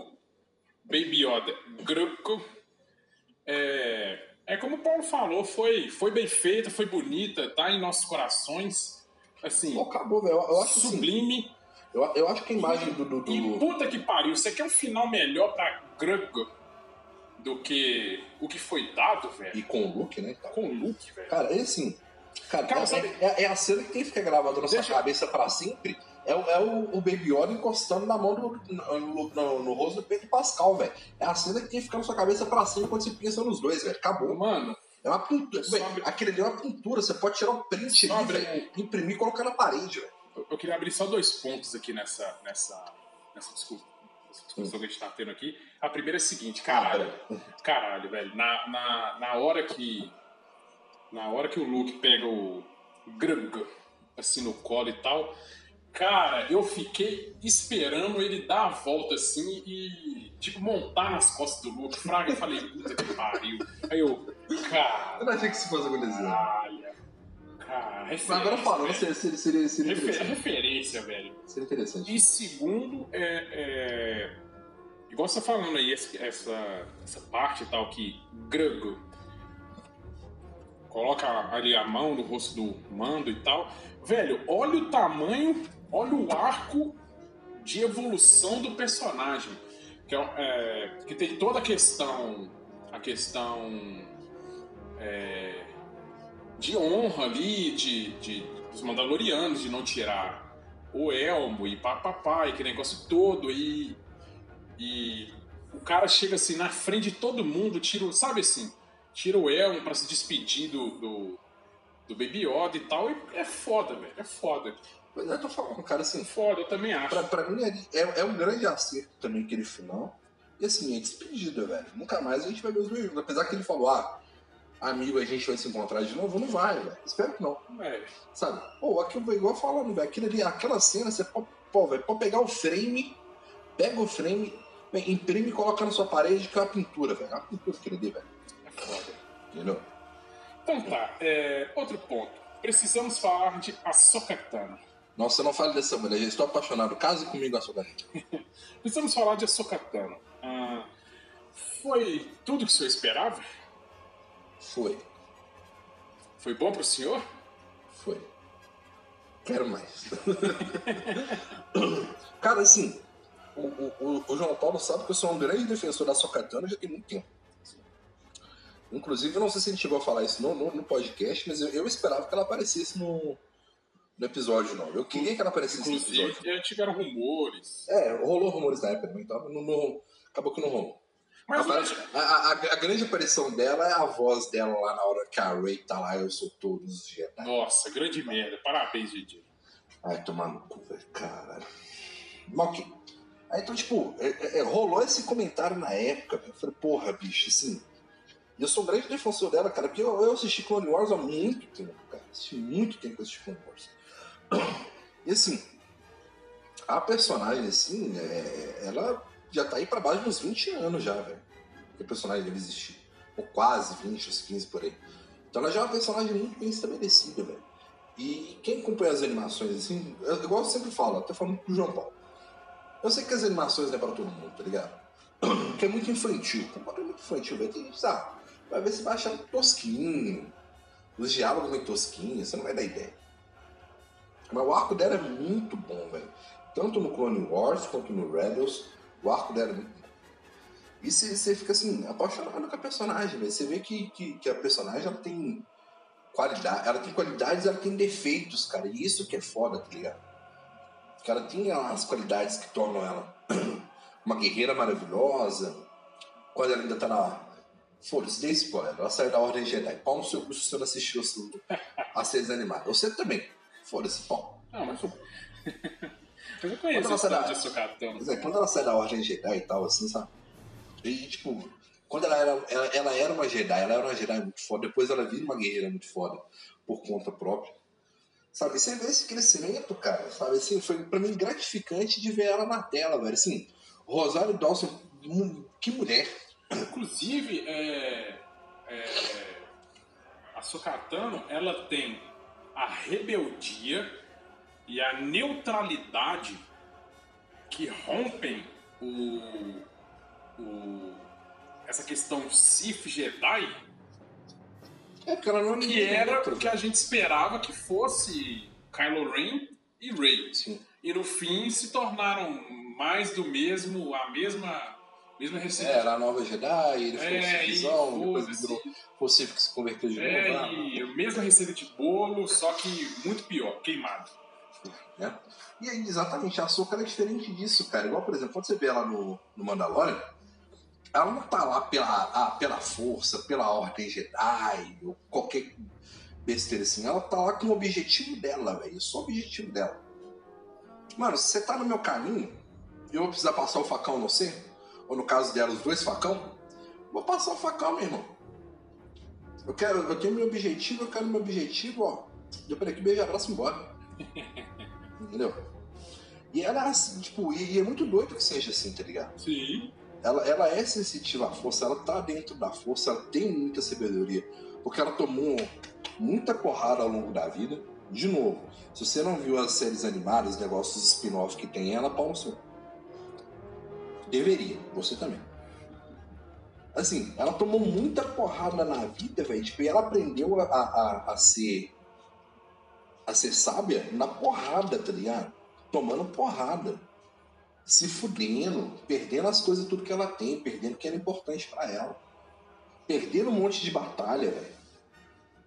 Speaker 1: Baby Yoda Gruco é, é como o Paulo falou, foi, foi bem feita, foi bonita, tá em nossos corações. Assim,
Speaker 2: Pô, acabou, velho. Eu, eu acho assim,
Speaker 1: sublime.
Speaker 2: eu, eu acho que a imagem do. do, do-
Speaker 1: E puta que pariu, você quer um final melhor pra Gruco do que o que foi dado, velho?
Speaker 2: E com o Luke, né?
Speaker 1: Com o Luke, velho.
Speaker 2: Cara, é assim. Cara,
Speaker 1: Cara,
Speaker 2: é,
Speaker 1: sabe-
Speaker 2: é- é a cena que tem que ficar gravada na sua
Speaker 1: Deixa-
Speaker 2: cabeça pra sempre. É, o- é o, o Baby Yoda encostando na mão do, no, no, no- rosto do Pedro Pascal, velho. É a cena que tem que ficar na sua cabeça pra sempre quando você pensa nos dois, velho. Acabou.
Speaker 1: Mano,
Speaker 2: É uma pintura.
Speaker 1: Sobre-
Speaker 2: velho, Aquele ali é uma pintura. Você pode tirar um print ali,
Speaker 1: Sobre-
Speaker 2: velho. Imprimir e colocar na parede, velho.
Speaker 1: eu- eu queria abrir só dois pontos aqui nessa, nessa, nessa discussão, discussão que a gente tá tendo aqui. A primeira é a seguinte, caralho. Caralho, velho. Na, na, na hora que. Na hora que o Luke pega o Grug assim no colo e tal. Cara, eu fiquei esperando ele dar a volta assim e, tipo, montar nas costas do Luke. Fraga, eu falei, puta que pariu. Aí eu, cara,
Speaker 2: Eu não achei que isso fosse acontecer.
Speaker 1: caralho.
Speaker 2: Mas
Speaker 1: referência.
Speaker 2: agora falando,
Speaker 1: velho.
Speaker 2: seria, seria, seria, seria
Speaker 1: Refer-
Speaker 2: interessante.
Speaker 1: referência, velho.
Speaker 2: Seria interessante.
Speaker 1: E segundo, é, é, igual você tá falando aí, essa, essa parte e tal que Grego coloca ali a mão no rosto do mando e tal. Velho, olha o tamanho, olha o arco de evolução do personagem. Que, é, é, que tem toda a questão. A questão. é, de honra ali, de, de, dos Mandalorianos, de não tirar o elmo e papapá, e aquele negócio todo, e, e o cara chega assim na frente de todo mundo, tira, o- sabe assim, tira o elmo pra se despedir do, do, do Baby Yoda e tal, e é foda, velho, é foda.
Speaker 2: Pois é, eu tô falando, cara, assim,
Speaker 1: foda, eu também acho.
Speaker 2: Pra, pra mim é, é, é um grande acerto também aquele final. E assim, é despedida, velho. Nunca mais a gente vai ver os dois juntos. Apesar que ele falou, ah, amigo, a gente vai se encontrar de novo, não vai, velho. Espero que não.
Speaker 1: É,
Speaker 2: Sabe? Pô, aquilo igual falando, velho. Aquilo ali, aquela cena, você pode, pô, velho, pode pegar o frame, pega o frame, velho, imprime e coloca na sua parede, que é uma pintura, velho. É uma pintura aquele ali, velho.
Speaker 1: é foda.
Speaker 2: Entendeu?
Speaker 1: Então tá, é, outro ponto. Precisamos falar de Ahsoka Tano.
Speaker 2: Nossa, não fale dessa mulher, já estou apaixonado. Case comigo, açúcar.
Speaker 1: Precisamos falar de Ahsoka Tano. Ah, foi tudo que o senhor esperava?
Speaker 2: Foi,
Speaker 1: Foi bom pro senhor?
Speaker 2: foi. Quero mais. Cara, assim, o, o, o- João Paulo sabe que eu sou um grande defensor da Socatana já tem muito tempo. Inclusive, eu não sei se gente chegou a falar isso no, no, no podcast, mas eu, eu, esperava que ela aparecesse no, no episódio não. Eu queria que ela aparecesse
Speaker 1: Inclusive,
Speaker 2: no episódio.
Speaker 1: tiveram rumores.
Speaker 2: É, rolou rumores na época, então não, não, acabou que não rolou. Mas a, a, a, a, grande aparição dela é a voz dela lá na hora que a Ray tá lá, eu sou todos os Jedi.
Speaker 1: Nossa, grande merda. Parabéns, Didi.
Speaker 2: Ai, tomar no cu, velho. Caralho. Mas ok. Aí, então, tipo, é, é, é rolou esse comentário na época. Véio. Eu falei, porra, bicho, assim. Eu sou um grande defensor dela, cara, porque eu, eu assisti Clone Wars há muito tempo, cara. Assisti muito tempo que assisti Clone Wars. E assim, a personagem, assim, é, ela já tá aí pra base de uns 20 anos já, velho. Que a personagem deve existir. Ou quase 20, uns 15 por aí. Então ela já é uma personagem muito bem estabelecida, velho. E quem acompanha as animações, assim, igual eu sempre falo, até falando pro João Paulo. Eu sei que as animações não é pra todo mundo, tá ligado? Porque é muito infantil. É muito infantil, velho. Tem, sabe? Vai ver se vai achar tosquinho. Os diálogos muito tosquinhos, você não vai dar ideia. Mas o arco dela é muito bom, velho. Tanto no Clone Wars quanto no Rebels, o arco dela é muito bom. E você fica assim, apaixonado com a personagem, velho. Você vê que, que, que, a personagem ela tem qualidade, ela tem qualidades, ela tem defeitos, cara. E isso que é foda, tá ligado? Que ela tem as qualidades que tornam ela uma guerreira maravilhosa. Quando ela ainda tá na. Foda-se, dei spoiler. Ela saiu da Ordem Jedi. Pau no seu se você não assistiu a séries animadas. Você também. Foda-se, pau.
Speaker 1: Não, mas. eu conheço quando ela sai da...
Speaker 2: É, quando ela sai da Ordem Jedi e tal, assim, sabe? E, tipo, quando ela era, ela, ela, era uma Jedi, ela era uma Jedi muito foda, depois ela vira uma guerreira muito foda por conta própria. Sabe, você vê esse crescimento, cara, sabe, assim, foi pra mim gratificante de ver ela na tela, velho, assim, Rosário Dawson, que mulher.
Speaker 1: Inclusive, é, é, a Sokatano, ela tem a rebeldia e a neutralidade que rompem o, o essa questão Sith Jedi
Speaker 2: é, ela não é
Speaker 1: que era o que a gente esperava que fosse Kylo Ren e Rey.
Speaker 2: Sim.
Speaker 1: E no fim se tornaram mais do mesmo, a mesma mesma receita.
Speaker 2: É, era a nova Jedi, ele foi é, visão, depois virou o Sith que se converteu de
Speaker 1: é, novo. É, a mesma receita de bolo, só que muito pior, queimado.
Speaker 2: É. E aí, exatamente, a Ahsoka é diferente disso, cara. Igual, por exemplo, quando você vê ela no, no Mandalorian, ela não tá lá pela, ah, pela força, pela ordem Jedi, ou qualquer besteira assim. Ela tá lá com o objetivo dela, velho. Só o objetivo dela. Mano, se você tá no meu caminho eu vou precisar passar o facão no você, ou no caso dela, os dois facão, vou passar o facão, meu irmão. Eu quero, eu tenho meu objetivo, eu quero meu objetivo, ó. Deu para aqui, beijo, abraço, embora. Entendeu? E ela, assim, tipo, e é muito doido que seja assim, tá ligado?
Speaker 1: Sim
Speaker 2: ela, ela é sensitiva à força, ela tá dentro da força, ela tem muita sabedoria, porque ela tomou muita porrada ao longo da vida. De novo, se você não viu as séries animadas, negócios spin-off que tem ela, pau no. Deveria, você também. Assim, ela tomou muita porrada na vida, velho. Tipo, e ela aprendeu a, a, a ser. A ser sábia na porrada, tá ligado? Tomando porrada se fudendo, perdendo as coisas, tudo que ela tem, perdendo o que era importante para ela. Perdendo um monte de batalha, velho.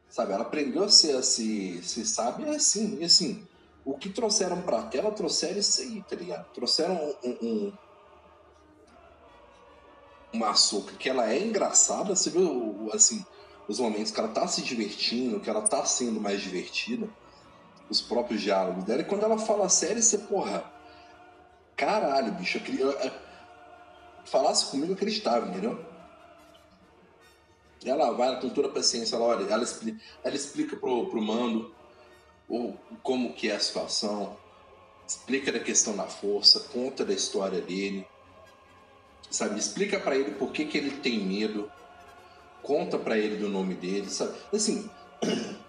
Speaker 2: Sabe, ela aprendeu a ser, a se, se sabe, é assim, e assim, o que trouxeram pra tela, trouxeram isso aí, tá ligado? Trouxeram um, um uma açúcar que ela é engraçada, você viu, assim, os momentos que ela tá se divertindo, que ela tá sendo mais divertida, os próprios diálogos dela, e quando ela fala sério, você, porra, Caralho, bicho, eu queria. Eu... Falasse comigo, eu acreditava, entendeu? Ela vai com toda a paciência, ela olha, ela explica, ela explica pro, pro mando o, como que é a situação, explica da questão da força, conta da história dele, sabe? Explica para ele por que, que ele tem medo, conta para ele do nome dele, sabe? Assim,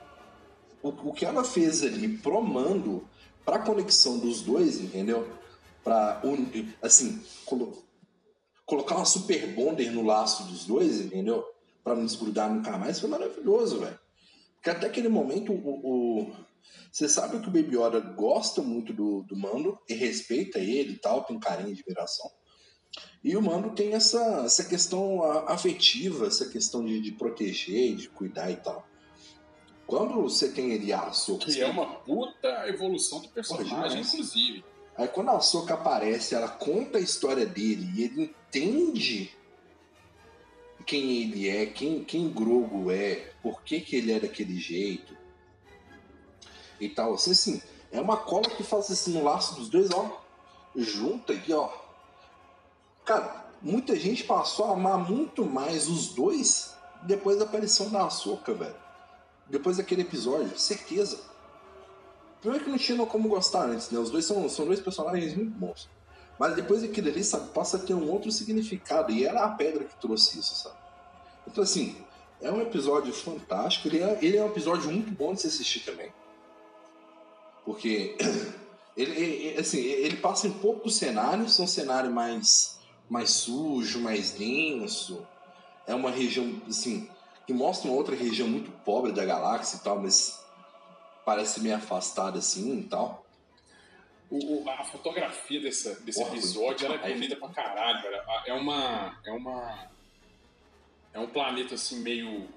Speaker 2: o, o que ela fez ali pro mando, pra conexão dos dois, entendeu? para assim colo colocar uma super bonder no laço dos dois, entendeu? Para não desgrudar nunca mais, foi maravilhoso, velho. Porque até aquele momento o, o, você sabe que o Baby Yoda gosta muito do, do Mando e respeita ele e tal, tem carinho e admiração. E o Mando tem essa, essa questão afetiva, essa questão de, de proteger, de cuidar e tal. Quando você tem ele a Ahsoka...
Speaker 1: Que é uma puta evolução do personagem, inclusive.
Speaker 2: Aí quando a Ahsoka aparece, ela conta a história dele e ele entende quem ele é, quem, quem Grogo é, por que, que ele é daquele jeito e tal. Assim, assim, é uma cola que faz assim no laço dos dois, ó, junta e ó. Cara, muita gente passou a amar muito mais os dois depois da aparição da Ahsoka, velho. Depois daquele episódio, certeza. Primeiro que não tinha como gostar antes, né? Os dois são, são dois personagens muito bons. Mas depois daquilo ali, sabe, passa a ter um outro significado. E era a pedra que trouxe isso, sabe? Então, assim, é um episódio fantástico. Ele é, ele é um episódio muito bom de se assistir também. Porque ele, ele, assim, ele passa em poucos cenários, são cenários mais, mais sujo, mais denso. É uma região, assim, que mostra uma outra região muito pobre da galáxia e tal, mas parece meio afastada assim e tal.
Speaker 1: O, a fotografia desse, desse Porra, episódio ela é bonita pra caralho, velho. É uma. É uma. É um planeta assim meio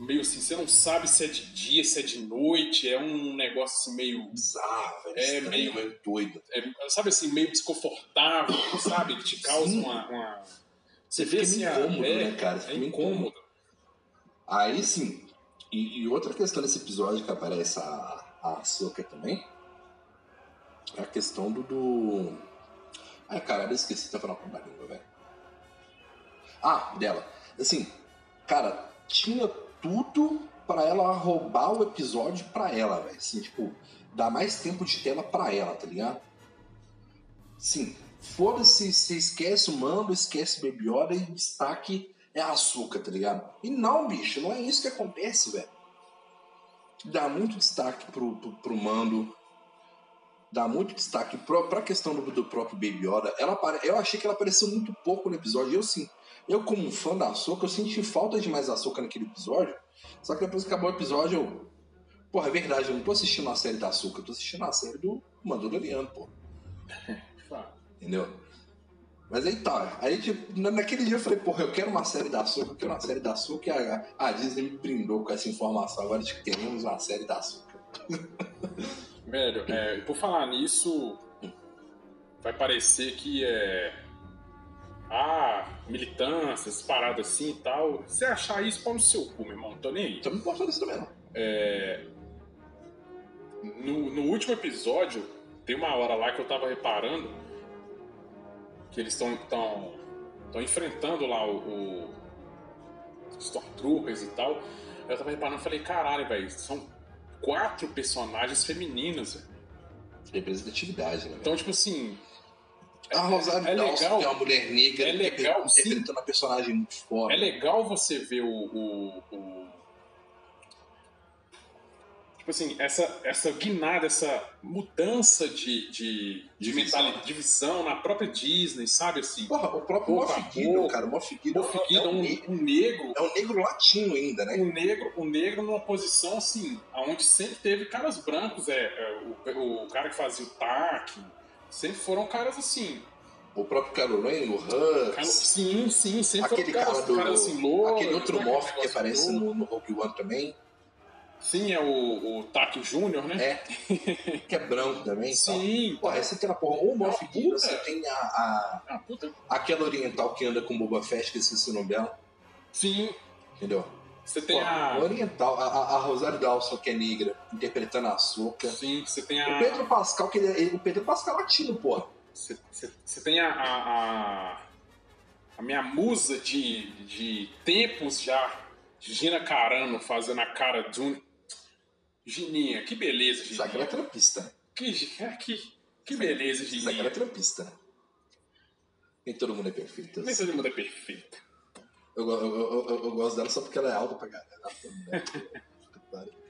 Speaker 1: meio assim, você não sabe se é de dia, se é de noite, é um negócio assim meio.
Speaker 2: Bizarro, velho.
Speaker 1: É meio. É doido. É, sabe assim, meio desconfortável, sabe? Que te causa uma, uma,
Speaker 2: Você vê assim, incômodo, é, né, cara? Você
Speaker 1: é incômodo.
Speaker 2: Aí sim. E, e, outra questão desse episódio que aparece a, a Soca também é a questão do. do... Ai, caralho, eu esqueci de falar com a língua, velho. Ah, dela. Assim, cara, tinha tudo para ela roubar o episódio pra ela, velho. Assim, tipo, dar mais tempo de tela pra ela, tá ligado? Sim, foda-se, você esquece o mando, esquece Baby Yoda e destaque é açúcar, tá ligado? E não, bicho, não é isso que acontece, velho. Dá muito destaque pro, pro, pro mando, dá muito destaque pro, pra questão do, do próprio Baby Yoda. Ela, eu achei que ela apareceu muito pouco no episódio, eu sim eu, como um fã da Açúcar, eu senti falta de mais Açúcar naquele episódio. Só que depois que acabou o episódio, eu. Porra, é verdade, eu não tô assistindo a série da Açúcar, eu tô assistindo a série do Mandaloriano, pô. Entendeu? Mas aí tá. Aí, tipo, naquele dia eu falei, porra, eu quero uma série da Açúcar, eu quero uma série da Açúcar, e a, a Disney me brindou com essa informação agora de que teremos uma série da Açúcar.
Speaker 1: Velho, é, por falar nisso, vai parecer que é ah, militâncias, paradas assim e tal. Você achar isso, pau no seu cu, meu irmão. Não tô nem aí.
Speaker 2: Tô me importando isso também, não.
Speaker 1: É... No, no último episódio, tem uma hora lá que eu tava reparando que eles estão tão, tão enfrentando lá o, o Stormtroopers e tal. Eu tava reparando e falei, caralho, velho, são quatro personagens femininas, velho.
Speaker 2: Representatividade, né?
Speaker 1: Então, tipo assim,
Speaker 2: a Rosário é Dawson, legal, que é uma mulher negra,
Speaker 1: é legal,
Speaker 2: interpretando uma personagem muito foda.
Speaker 1: É legal você ver o, o, o, Tipo assim, essa, essa guinada, essa mudança de, de, de mentalidade, de visão na própria Disney, sabe assim?
Speaker 2: Porra, o próprio Moff Gideon, cara, o Moff Gideon,
Speaker 1: Moff Gideon é um, um, negro...
Speaker 2: É um negro latino ainda, né?
Speaker 1: Um negro, um negro numa posição, assim, onde sempre teve caras brancos, é, é o, o cara que fazia o Tarkin sempre foram caras assim.
Speaker 2: O próprio Carol Rain, o Hux.
Speaker 1: Sim, sim, sempre
Speaker 2: aquele
Speaker 1: cara
Speaker 2: do,
Speaker 1: caras assim, louco,
Speaker 2: Aquele outro Moff que aparece no, no Rogue One também.
Speaker 1: Sim, é o, o Taki Júnior, né?
Speaker 2: É. que é branco também.
Speaker 1: Sim.
Speaker 2: Porra, aí você tem a porra, o Moff Gideon, você tem a, a,
Speaker 1: a puta.
Speaker 2: aquela oriental que anda com Boba Fett, que esqueci o nome dela.
Speaker 1: Sim.
Speaker 2: Entendeu?
Speaker 1: Você tem a.
Speaker 2: Oriental, a, a Rosário Dawson, que é negra, interpretando a Açúcar.
Speaker 1: Sim, você tem a.
Speaker 2: O Pedro Pascal, que ele, é, o Pedro Pascal é latino, porra.
Speaker 1: Você, você, você tem a, a, a, minha musa de, de tempos já, Gina Carano, fazendo a cara de. Gininha, que beleza, Gininha.
Speaker 2: Ela é trampista.
Speaker 1: Que, que, que beleza, Gininha.
Speaker 2: Ela é trampista. Nem todo mundo é perfeito.
Speaker 1: Nem todo mundo é perfeito.
Speaker 2: Eu, eu, eu, eu, gosto dela só porque ela é alta pra
Speaker 1: caralho.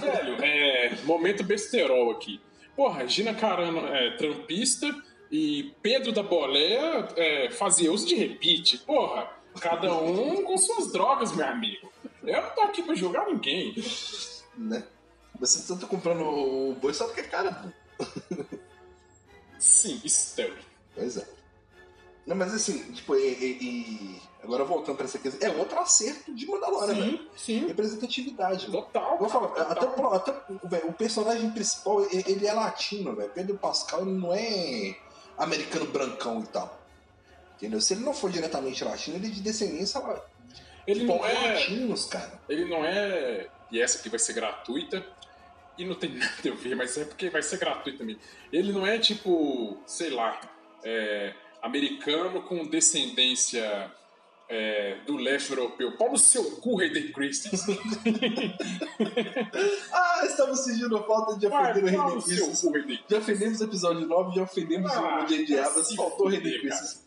Speaker 1: velho, é, momento besterol aqui. Porra, Gina Carano é trampista e Pedro da Boleia é, fazia uso de repeat. Porra, cada um com suas drogas, meu amigo. Eu não tô aqui pra julgar ninguém.
Speaker 2: Né? Você tá comprando o boi só porque é cara.
Speaker 1: Sim, estão.
Speaker 2: Pois é. Não, mas assim, tipo, e, e, e... agora voltando pra essa questão, é outro acerto de Mandalorian, sim,
Speaker 1: velho. Sim.
Speaker 2: Representatividade.
Speaker 1: Total.
Speaker 2: Vou falar, até, até véio, o personagem principal, ele é latino, velho. Pedro Pascal ele não é americano brancão e tal. Entendeu? Se ele não for diretamente latino, ele é de descendência
Speaker 1: ele não é
Speaker 2: latinos, cara.
Speaker 1: Ele não é. E essa aqui vai ser gratuita. E não tem nada a ver, mas é porque vai ser gratuito também. Ele não é tipo, sei lá, é, americano com descendência é, do leste europeu. Pau no seu cu, Hayden Christensen.
Speaker 2: ah, estamos sentindo falta de ofender o Hayden Christensen. Já ofendemos o episódio 9, já ofendemos ah, o J.J. Abrams, faltou o Hayden Christensen.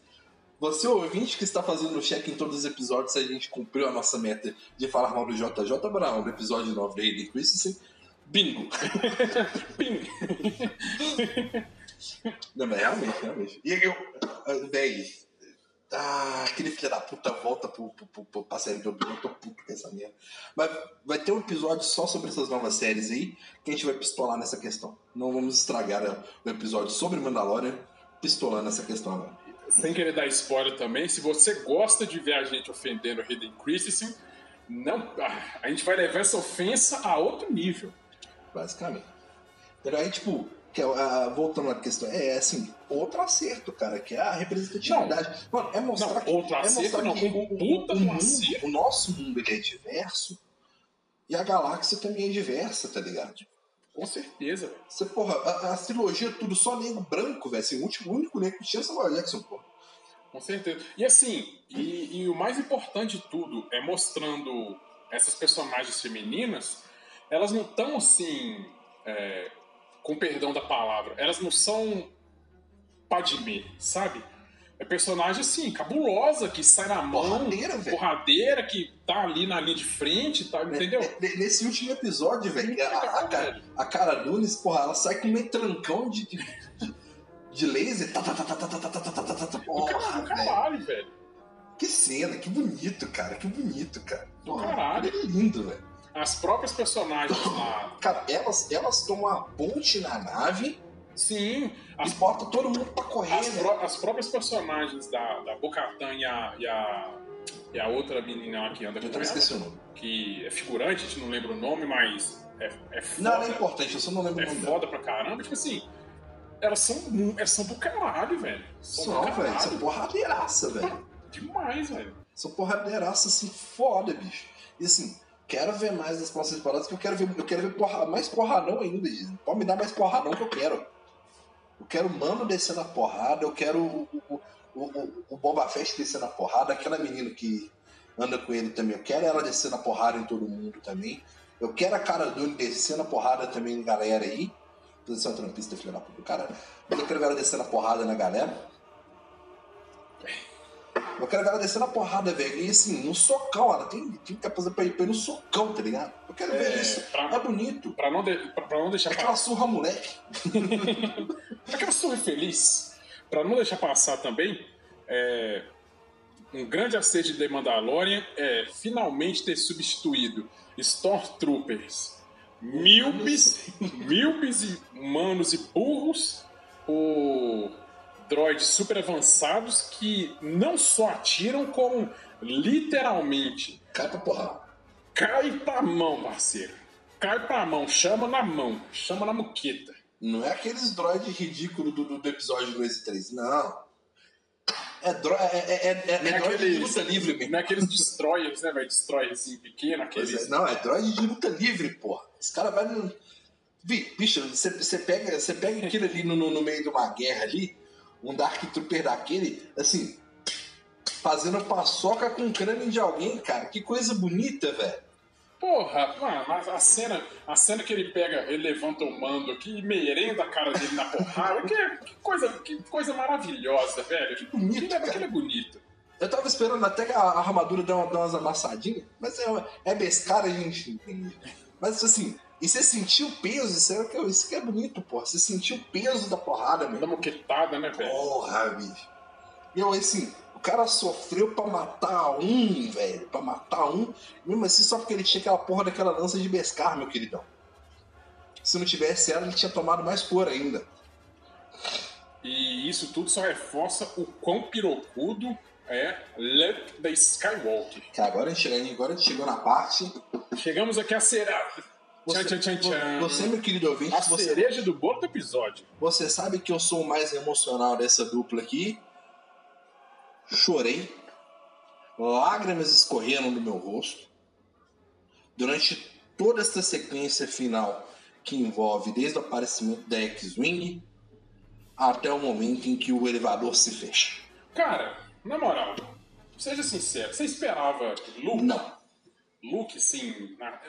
Speaker 2: Você, ouvinte que está fazendo check em todos os episódios, se a gente cumpriu a nossa meta de falar mal do JJ Brown no episódio 9 do Hayden Christensen, bingo! bingo! Não, mas realmente, realmente. E eu, véi, ah, aquele filho da puta volta pro, pro, pro, pro, pra série do Obi-Wan, tô puto com essa merda. Mas vai ter um episódio só sobre essas novas séries aí, que a gente vai pistolar nessa questão. Não vamos estragar o episódio sobre Mandalorian pistolando essa questão agora.
Speaker 1: Sem querer dar spoiler também, se você gosta de ver a gente ofendendo o Hayden Christensen, não, ah, a gente vai levar essa ofensa a outro nível.
Speaker 2: Basicamente. Então, aí, tipo, que uh, voltando à questão, é assim, outro acerto, cara, que é a representatividade.
Speaker 1: Não, Mano, é mostrar não, que, outro é acerto, não, que o, puta o, mundo,
Speaker 2: o nosso mundo ele é diverso e a galáxia também é diversa, tá ligado?
Speaker 1: Com certeza, velho.
Speaker 2: Você, porra, a, a trilogia tudo só negro branco, velho. Assim, o, último, único negro que tinha é Samuel Jackson, porra.
Speaker 1: Com certeza. E assim, e, e o mais importante de tudo é mostrando essas personagens femininas, elas não estão assim. É, com perdão da palavra, elas não são Padmé, sabe? É personagem assim, cabulosa, que sai na mão, porradeira, porradeira que tá ali na linha de frente, tá, entendeu?
Speaker 2: Nesse último episódio, velho, a, a, a, Cara Nunes, porra, ela sai com meio trancão de, de, de laser. Tá, tá, tá, tá, tá, tá, tá, tá, tá, tá,
Speaker 1: porra, caralho, velho.
Speaker 2: Que cena, que bonito, cara, que bonito, cara.
Speaker 1: Porra, caralho.
Speaker 2: Que lindo, velho
Speaker 1: as próprias personagens lá.
Speaker 2: Cara, elas, elas tomam a ponte na nave.
Speaker 1: Sim.
Speaker 2: As, e bota todo mundo pra correr.
Speaker 1: As, pró as próprias personagens da, da Bocatan e a, e, a, e a outra menina lá que anda
Speaker 2: com ela. esqueci o nome.
Speaker 1: Que é figurante, a gente não lembra o nome, mas é, é foda.
Speaker 2: Não, não é importante, eu só não lembro
Speaker 1: é
Speaker 2: o nome.
Speaker 1: É foda dela. pra caramba. Tipo assim, elas são, elas são do caralho, velho.
Speaker 2: São, são velho. São porradeiraça, velho.
Speaker 1: Demais, velho.
Speaker 2: São porradeiraça, assim, foda, bicho. E assim, quero ver mais das próximas temporadas, que eu quero ver, eu quero ver porra, mais porradão ainda. Pode me dar mais porradão que eu quero. Eu quero o Mano descendo a porrada, eu quero o, o, o, o Boba Fett descendo a porrada, aquela menina que anda com ele também, eu quero ela descendo a porrada em todo mundo também. Eu quero a cara Dune descendo a porrada também em galera aí. Posição trampista, filha da puta do cara. Eu quero ela descendo a porrada na galera. Eu quero ver ela descendo a porrada, velho. E assim, no socão, ela tem, tem capacidade pra ir, pra ir no socão, tá ligado? Eu quero é, ver isso. Pra, é bonito.
Speaker 1: Pra não, de, pra, pra não deixar.
Speaker 2: Aquela surra moleque.
Speaker 1: Aquela surra feliz. Pra não deixar passar também, é, um grande acerto de The Mandalorian é finalmente ter substituído Stormtroopers míopes, míopes e humanos e burros por droids super avançados que não só atiram, como literalmente.
Speaker 2: Cai pra porra.
Speaker 1: Cai pra mão, parceiro. Cai pra mão, chama na mão, chama na muqueta.
Speaker 2: Não é aqueles droids ridículos do, do, do, episódio 2 e 3, não. É, dro é, é, é, é, é droid de luta livre mesmo.
Speaker 1: Não é aqueles destroyers, né, velho? Destroyers assim, pequeno, aqueles.
Speaker 2: É, não, é droid de luta livre, porra. Esse cara vai no. Bicho, você pega, pega aquilo ali no, no meio de uma guerra ali, um Dark Trooper daquele, assim, fazendo paçoca com o crânio de alguém, cara. Que coisa bonita, velho.
Speaker 1: Porra, mano, a cena, a cena que ele pega, ele levanta o mando aqui e merenda a cara dele na porrada, que, que, coisa, que coisa maravilhosa, velho. Que bonito, que, cara. é bonito.
Speaker 2: Eu tava esperando até que a, armadura dê, uma, dê umas amassadinhas, mas é, é bescara, a gente entende. Mas assim, e você sentiu o peso, isso, é, isso que é bonito, pô. Você sentiu o peso da porrada, meu.
Speaker 1: Da moquetada, né, velho?
Speaker 2: Porra, bicho. E eu, assim, o cara sofreu pra matar um, velho. Pra matar um. Mesmo assim, só porque ele tinha aquela porra daquela lança de Bescar, meu queridão. Se não tivesse ela, ele tinha tomado mais cor ainda.
Speaker 1: E isso tudo só reforça o quão pirocudo é Luke da Skywalker.
Speaker 2: Que agora a gente, agora a gente chegou na parte.
Speaker 1: Chegamos aqui a ser.
Speaker 2: Você,
Speaker 1: tchan, tchan, tchan.
Speaker 2: você, meu querido ouvinte,
Speaker 1: A
Speaker 2: você,
Speaker 1: cereja do bolo do episódio.
Speaker 2: você sabe que eu sou o mais emocional dessa dupla aqui. Chorei. Lágrimas escorreram do meu rosto. Durante toda essa sequência final que envolve desde o aparecimento da X-Wing até o momento em que o elevador se fecha.
Speaker 1: Cara, na moral, seja sincero, você esperava Luke?
Speaker 2: Não.
Speaker 1: Luke, sim. Na...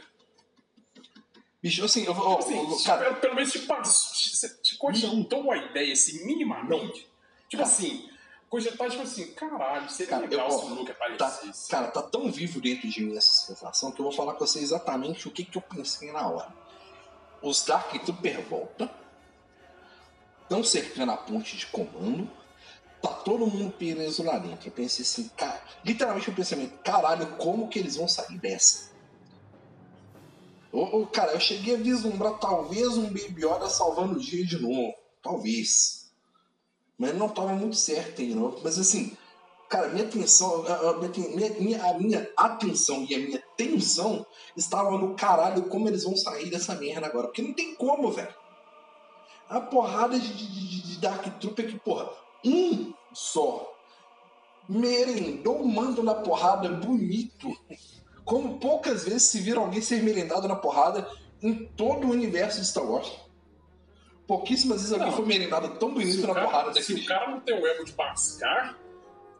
Speaker 2: Bicho, assim, eu vou.
Speaker 1: Assim,
Speaker 2: eu- cara,
Speaker 1: pelo, menos te, passou- te, te cogitou a ideia, assim, minimamente. tipo
Speaker 2: Cara.
Speaker 1: assim, cogitar, tipo assim, caralho, seria
Speaker 2: Cara,
Speaker 1: legal
Speaker 2: eu-
Speaker 1: se o Luke
Speaker 2: tá,
Speaker 1: aparecesse.
Speaker 2: cara, tá tão vivo dentro de mim essa sensação que eu vou falar com você exatamente o que, que eu pensei na hora. Os Dark Trooper voltam, estão cercando a ponte de comando, tá todo mundo preso lá dentro. Eu pensei assim, cara, literalmente o pensamento, caralho, como que eles vão sair dessa? Ô, ô, cara, eu cheguei a vislumbrar talvez um Baby Yoda salvando o dia de novo. Talvez. Mas não tava muito certo ainda. Mas assim, cara, minha atenção, a, minha, minha- a minha atenção e a minha tensão estava no caralho como eles vão sair dessa merda agora. Porque não tem como, velho. A porrada de, de, de- Dark Trooper que, porra, um só merendou o mando na porrada bonito. Como poucas vezes se viram alguém ser merendado na porrada em todo o universo de Star Wars. Pouquíssimas vezes alguém foi merendado tão
Speaker 1: Se
Speaker 2: bonito
Speaker 1: o
Speaker 2: na
Speaker 1: cara-
Speaker 2: porrada
Speaker 1: se
Speaker 2: daquele
Speaker 1: o
Speaker 2: jeito.
Speaker 1: cara não tem o ego de bascar,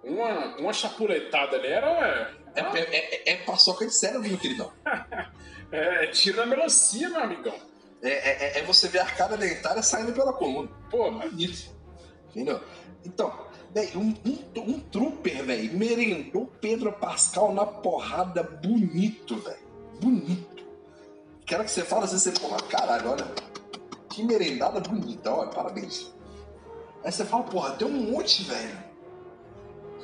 Speaker 1: uma, uma chapuletada ali era.
Speaker 2: É, é, é, é paçoca de cérebro, meu queridão.
Speaker 1: É, tiro na melancia, meu amigão.
Speaker 2: É, é, é você ver a arcada dentária saindo pela coluna.
Speaker 1: Porra,
Speaker 2: Bonito. Entendeu? Então, velho, um, um, um trooper, velho, merendou Pedro Pascal na porrada bonito, velho. Bonito. Quero que você fale assim, você, porra, caralho, olha. Que merendada bonita, olha, parabéns. Aí você fala, porra, tem um monte, velho.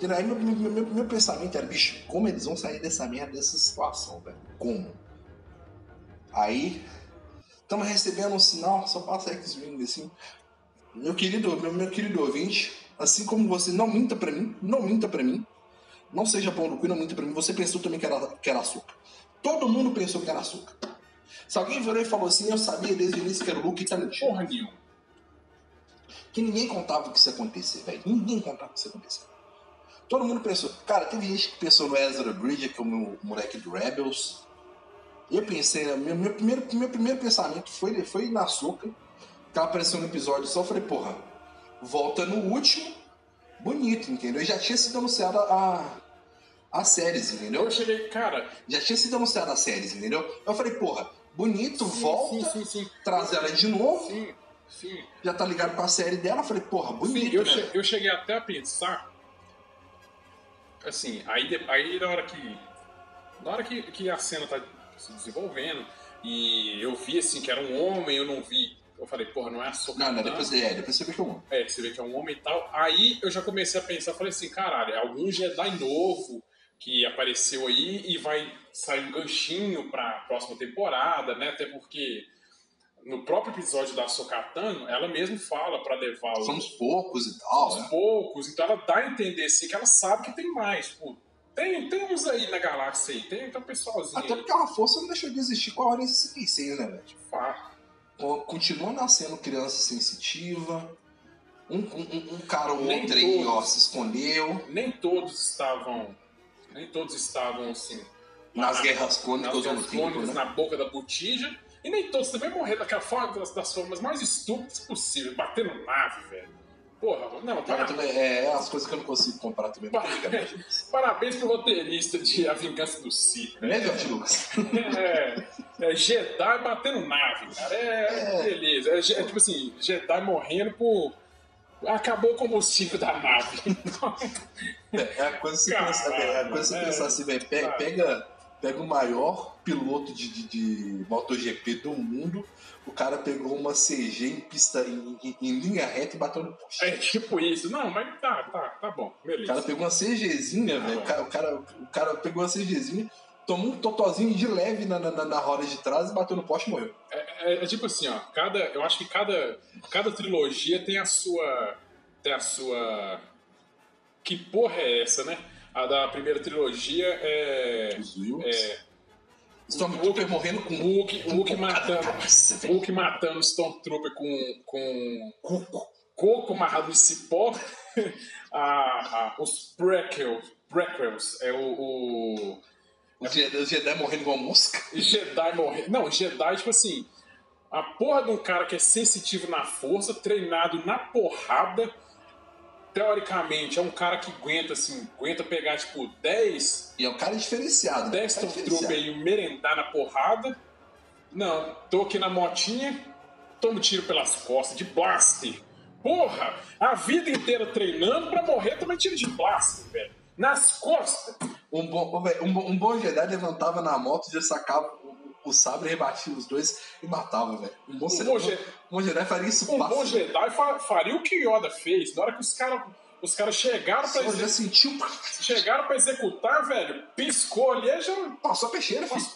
Speaker 2: E aí meu, meu, meu, meu pensamento era, bicho, como eles vão sair dessa merda, dessa situação, velho? Como? Aí, estamos recebendo um sinal, só passa X-Wing assim. Meu querido, meu, meu querido ouvinte, assim como você, não minta pra mim, não minta pra mim. Não seja pão do cu, não minta pra mim. Você pensou também que era, que era açúcar. Todo mundo pensou que era açúcar. Se alguém virou e falou assim, eu sabia desde o início que era o Luke, tá
Speaker 1: porra nenhuma.
Speaker 2: Que ninguém contava que isso ia acontecer, velho. Ninguém contava que isso ia acontecer. Todo mundo pensou. Cara, teve gente que pensou no Ezra Bridger, que é o meu moleque do Rebels. Eu pensei, né, meu, meu, primeiro, meu primeiro pensamento foi, foi na Soca, que ela apareceu no episódio só. Eu falei, porra, volta no último, bonito, entendeu? E já tinha sido anunciada a, a séries, entendeu?
Speaker 1: Eu cheguei, cara.
Speaker 2: Já tinha sido anunciada a séries, entendeu? Eu falei, porra, bonito, volta,
Speaker 1: Sim, sim, sim.
Speaker 2: traz ela de novo,
Speaker 1: Sim, sim.
Speaker 2: já tá ligado com a série dela. Falei, porra,
Speaker 1: Sim,
Speaker 2: bonito,
Speaker 1: eu,
Speaker 2: né?
Speaker 1: che- eu cheguei até a pensar. Assim, aí, aí na hora que. Na hora que, que a cena tá se desenvolvendo, e eu vi assim que era um homem, eu não vi. Eu falei, porra, não é a Sokatã.
Speaker 2: Não, não, depois, é, depois você vê que eu amo.
Speaker 1: É, você vê que é um homem e tal. Aí eu já comecei a pensar, falei assim, caralho, é algum Jedi novo que apareceu aí e vai sair um ganchinho pra próxima temporada, né? Até porque no próprio episódio da Sokatano, ela mesma fala pra levar os,
Speaker 2: Somos poucos e tal,
Speaker 1: aos
Speaker 2: né?
Speaker 1: poucos, então ela dá a entender assim que ela sabe que tem mais. Tipo, tem, tem uns aí na galáxia aí, tem, tem um pessoalzinho
Speaker 2: Até
Speaker 1: aí.
Speaker 2: porque a força não deixou de existir com a Ordem 66, né, velho? Co- Continua nascendo criança sensitiva. Um, um, um cara ou outro aí, ó, se escondeu.
Speaker 1: Nem todos estavam. Nem todos estavam assim.
Speaker 2: Nas
Speaker 1: na-
Speaker 2: guerras crônicas
Speaker 1: nas guerras crônicas,
Speaker 2: né?
Speaker 1: na boca da botija. E nem todos também morreram daquela forma, das, das formas mais estúpidas possíveis, batendo nave, velho. Porra, não, para-
Speaker 2: também, é, é as coisas que eu não consigo comprar também politicamente.
Speaker 1: parabéns pro roteirista de A Vingança do Sith.
Speaker 2: Né, George Lucas?
Speaker 1: É, é Jedi batendo nave, cara. É,
Speaker 2: É.
Speaker 1: beleza. É, é tipo assim, Jedi morrendo por. Acabou o combustível da nave.
Speaker 2: É a coisa que você
Speaker 1: Caralho,
Speaker 2: pensa, é que você
Speaker 1: é.
Speaker 2: pensar assim, velho. Pega,
Speaker 1: Sabe?
Speaker 2: pega, pega o maior piloto de, de, de MotoGP do mundo. O cara pegou uma CG em pista em, em- em linha reta e bateu no poste.
Speaker 1: É tipo isso. Não, mas tá, tá, tá bom.
Speaker 2: O
Speaker 1: Beleza.
Speaker 2: cara pegou uma CGzinha, velho. O
Speaker 1: Ah.
Speaker 2: cara, o, cara, o cara pegou uma CGzinha, tomou um totozinho de leve na, na, na- roda de trás e bateu no poste e morreu.
Speaker 1: É, é- é tipo assim, ó. Cada, eu acho que cada, cada trilogia tem a sua. tem a sua. Que porra é essa, né? A da primeira trilogia é.
Speaker 2: Os
Speaker 1: é
Speaker 2: Stormtrooper morrendo com
Speaker 1: Hulk, Hulk matando.
Speaker 2: Cabeça.
Speaker 1: Hulk matando Stormtrooper com. com coco, coco amarrado em cipó. a, a- os prequels, prequels é o, o
Speaker 2: Os Jedi, morrendo igual mosca.
Speaker 1: Jedi morrer. Não, Jedi, tipo assim, a porra de um cara que é sensitivo na força, treinado na porrada. Teoricamente, é um cara que aguenta, assim, aguenta pegar, tipo, 10,
Speaker 2: E é um cara diferenciado. né?
Speaker 1: 10
Speaker 2: Um cara
Speaker 1: Stormtrooper e merendar na porrada. Não, tô aqui na motinha, tomo tiro pelas costas, de blaster. Porra, a vida inteira treinando pra morrer também tiro de blaster, velho. Nas costas.
Speaker 2: Um bom, um, bom- um bom Jedi levantava na moto, já sacava o, o sabre, rebatia os dois e matava, velho. Um bom,
Speaker 1: Um bom Je-
Speaker 2: um bom Jedi faria isso
Speaker 1: Um
Speaker 2: fácil.
Speaker 1: bom Jedi fa- faria o que Yoda fez. Na hora que os caras os cara chegaram, pra exe-
Speaker 2: sentiu.
Speaker 1: chegaram pra executar, velho, piscou ali e já
Speaker 2: Passou a peixeira, filho.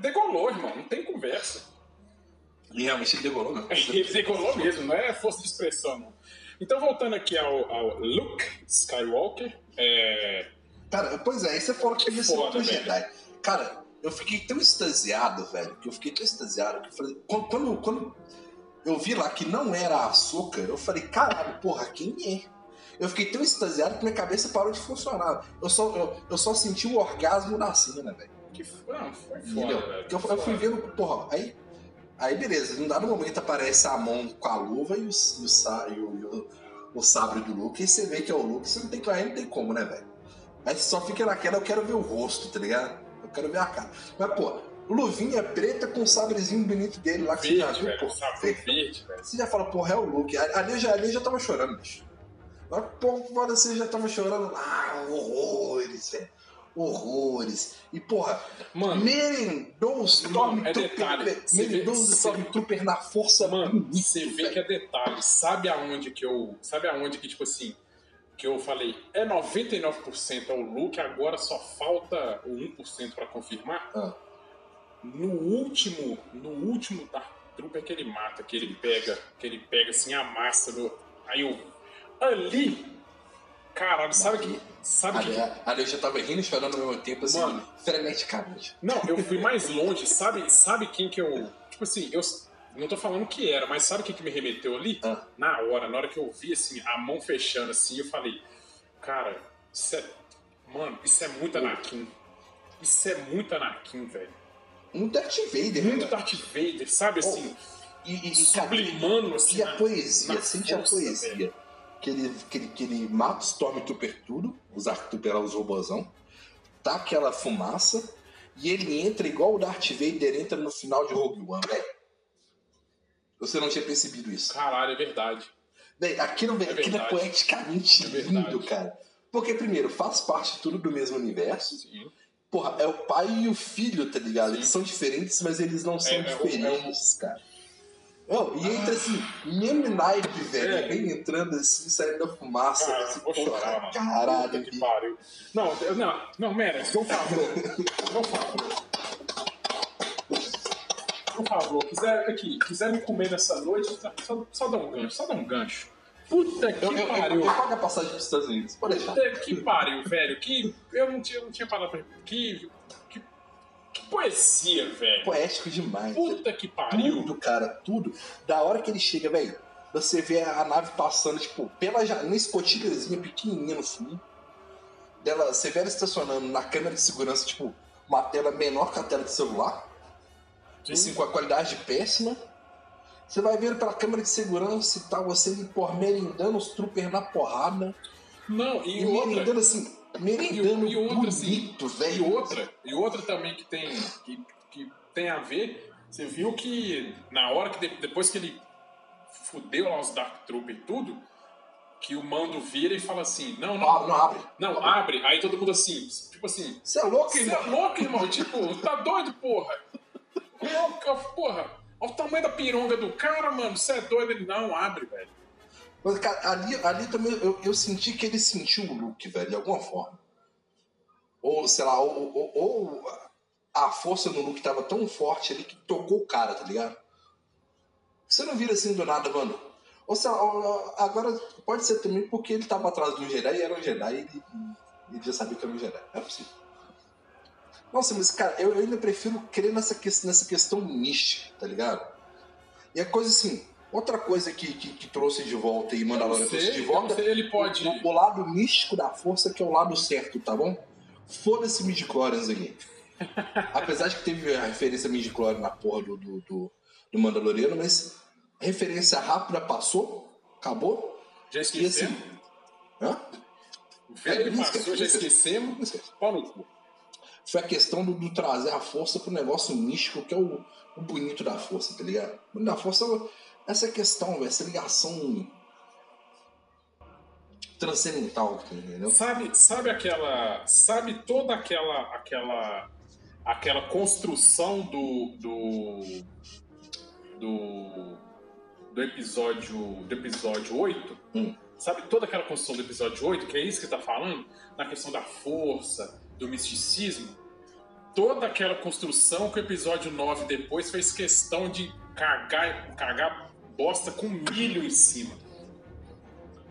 Speaker 1: degolou, irmão. Não tem conversa.
Speaker 2: E realmente ele devorou, meu.
Speaker 1: Ele degolou mesmo, não é força de expressão, não. Então, voltando aqui ao, ao Luke Skywalker, é,
Speaker 2: Cara, pois é, aí você falou que outro
Speaker 1: velho.
Speaker 2: Jedi. Cara, eu fiquei tão extasiado, velho, que eu fiquei tão extasiado que eu falei. Quando, quando, eu vi lá que não era açúcar, eu falei, caralho, porra, quem é? Eu fiquei tão extasiado que minha cabeça parou de funcionar. Eu só, eu, eu só senti o orgasmo da cena, velho.
Speaker 1: que foi, não, foi foda, velho.
Speaker 2: Eu, eu fui vendo, porra, aí, aí beleza, num dado momento aparece a mão com a luva e o, e o, e o, e o- o sabre do Luke, e você vê que é o Luke, você não tem, aí não tem como, né, velho? Aí você só fica naquela, eu quero ver o rosto, tá ligado? Eu quero ver a cara. Mas, pô, luvinha preta com o sabrezinho bonito dele lá que você já
Speaker 1: Verde,
Speaker 2: viu,
Speaker 1: velho.
Speaker 2: pô.
Speaker 1: Sabe,
Speaker 2: verde.
Speaker 1: verde, velho.
Speaker 2: Você já fala, porra, é o Luke. Ali eu já, ali eu já tava chorando, bicho. Mas, pô, você já tava chorando. Ah, horrores, velho. Horrores. E, porra,
Speaker 1: Mano,
Speaker 2: merendou
Speaker 1: é.
Speaker 2: Stormtrooper.
Speaker 1: Vê-
Speaker 2: Merendou Stormtrooper na força,
Speaker 1: Mano, você vê que é detalhe. Sabe aonde que eu. Sabe aonde que, tipo assim, que eu falei, é 99% é o Luke, agora só falta o 1% pra confirmar?
Speaker 2: Ah.
Speaker 1: No último, no último Dark Trooper que ele mata, que ele pega, que ele pega assim a massa do. Aí eu. Ali. Caralho, sabe que. Sabe
Speaker 2: Ali,
Speaker 1: que.
Speaker 2: ali eu já tava rindo e chorando ao mesmo tempo, assim,
Speaker 1: Mano.
Speaker 2: freneticamente.
Speaker 1: Não, eu fui mais longe, sabe, sabe quem que eu. Tipo assim, eu não tô falando que era, mas sabe quem que me remeteu ali?
Speaker 2: Ah.
Speaker 1: Na hora, na hora que eu vi assim, a mão fechando assim, eu falei, cara, isso é. Mano, isso é muito Anakin. Isso é muito Anakin, velho.
Speaker 2: Um Darth Vader,
Speaker 1: Muito
Speaker 2: né?
Speaker 1: Darth Vader, sabe assim?
Speaker 2: E, e, cara,
Speaker 1: sublimando assim.
Speaker 2: E a poesia, sente a
Speaker 1: força,
Speaker 2: poesia.
Speaker 1: velho.
Speaker 2: Que ele, que, ele, que ele mata os Stormtrooper tudo, os Arctrooper lá, os robôzão, tá aquela fumaça, e ele entra igual o Darth Vader entra no final de Rogue One, velho. Você não tinha percebido isso.
Speaker 1: Caralho, é verdade.
Speaker 2: Véi, aquilo,
Speaker 1: É
Speaker 2: aquilo é poeticamente
Speaker 1: É
Speaker 2: lindo, cara. Porque, primeiro, faz parte tudo do mesmo universo.
Speaker 1: Sim.
Speaker 2: Porra, é o pai e o filho, tá ligado?
Speaker 1: Sim.
Speaker 2: Eles são diferentes, mas eles não são
Speaker 1: É, é o- é o-
Speaker 2: diferentes, cara. Oh, e entra assim, mesmo naipe, velho.
Speaker 1: É.
Speaker 2: Vem entrando assim, saindo da fumaça.
Speaker 1: Cara,
Speaker 2: assim,
Speaker 1: vou
Speaker 2: porra,
Speaker 1: chorar, mano.
Speaker 2: Caralho,
Speaker 1: que pariu. Não, não, não, Menes, não favor. Não favor. Por favor, quiser aqui, quiser me comer nessa noite, só, só, dá um gancho, só dá um gancho. Puta que
Speaker 2: Eu, eu, eu,
Speaker 1: pariu.
Speaker 2: eu pago a passagem pros Estados Unidos, pode deixar.
Speaker 1: Puta que pariu, velho. Que eu não tinha, eu não tinha palavra. Que, que, que poesia, velho.
Speaker 2: Poético demais. velho.
Speaker 1: Puta que pariu.
Speaker 2: Tudo, cara, tudo. Da hora que ele chega, velho, você vê a nave passando, tipo, pela janela, escotilhazinha pequenininha no fundo. Dela, você vê ela estacionando na câmera de segurança, tipo, uma tela menor que a tela de celular. Assim, com a qualidade péssima. Você vai vendo pela câmera de segurança e tal, você por merendando os troopers na porrada.
Speaker 1: Não, e,
Speaker 2: E,
Speaker 1: outra.
Speaker 2: merendando assim, merendando
Speaker 1: E- e outra, assim,
Speaker 2: bonito,
Speaker 1: E
Speaker 2: velho.
Speaker 1: outra, e outra também que tem, que, que tem a ver, você viu que na hora que de- depois que ele fudeu lá os Dark Trooper e tudo, que o mando vira e fala assim, não, não,
Speaker 2: Ah, não abre.
Speaker 1: não, abre. Aí todo mundo assim, tipo assim,
Speaker 2: Você é louco,
Speaker 1: você
Speaker 2: irmão?
Speaker 1: é louco, irmão? tipo, tá doido, porra? Louca, Porra, olha o tamanho da pironga do cara, mano. Você é doido? Ele não abre, velho.
Speaker 2: Mas, cara, ali, ali também eu, eu senti que ele sentiu o Luke, velho, de alguma forma. Ou, sei lá, ou, ou- ou a força no Luke tava tão forte ali que tocou o cara, tá ligado? Você não vira assim do nada, mano. Ou seja, agora pode ser também porque ele estava atrás do Jedi e era um Jedi e ele, ele já sabia que era um Jedi. É possível. Nossa, mas cara, eu, eu ainda prefiro crer nessa, nessa questão mística, tá ligado? E a coisa assim, outra coisa que, que, que trouxe de volta e Mandalorian trouxe de volta.
Speaker 1: Sei, ele pode.
Speaker 2: O, o, lado místico da força, que é o lado certo, tá bom? Foda-se midichlorians aqui. Apesar de que teve a referência midichlorian na porra do, do, do, do Mandaloriano, mas referência rápida passou, acabou.
Speaker 1: Já esquecemos?
Speaker 2: Assim, hã?
Speaker 1: O velho é, passou, já esquecemos. Pau no cu.
Speaker 2: Foi a questão do, do, trazer a força pro negócio místico, que é o, o bonito da força, tá ligado? O bonito da força é essa questão, essa ligação transcendental, entendeu?
Speaker 1: Sabe, sabe aquela. Sabe toda aquela. aquela. aquela construção do. do. do do episódio do episódio 8, hum. sabe toda aquela construção do episódio 8, que é isso que tá falando, na questão da força, do misticismo, toda aquela construção que o episódio 9 depois fez questão de cagar, cagar bosta com milho em cima.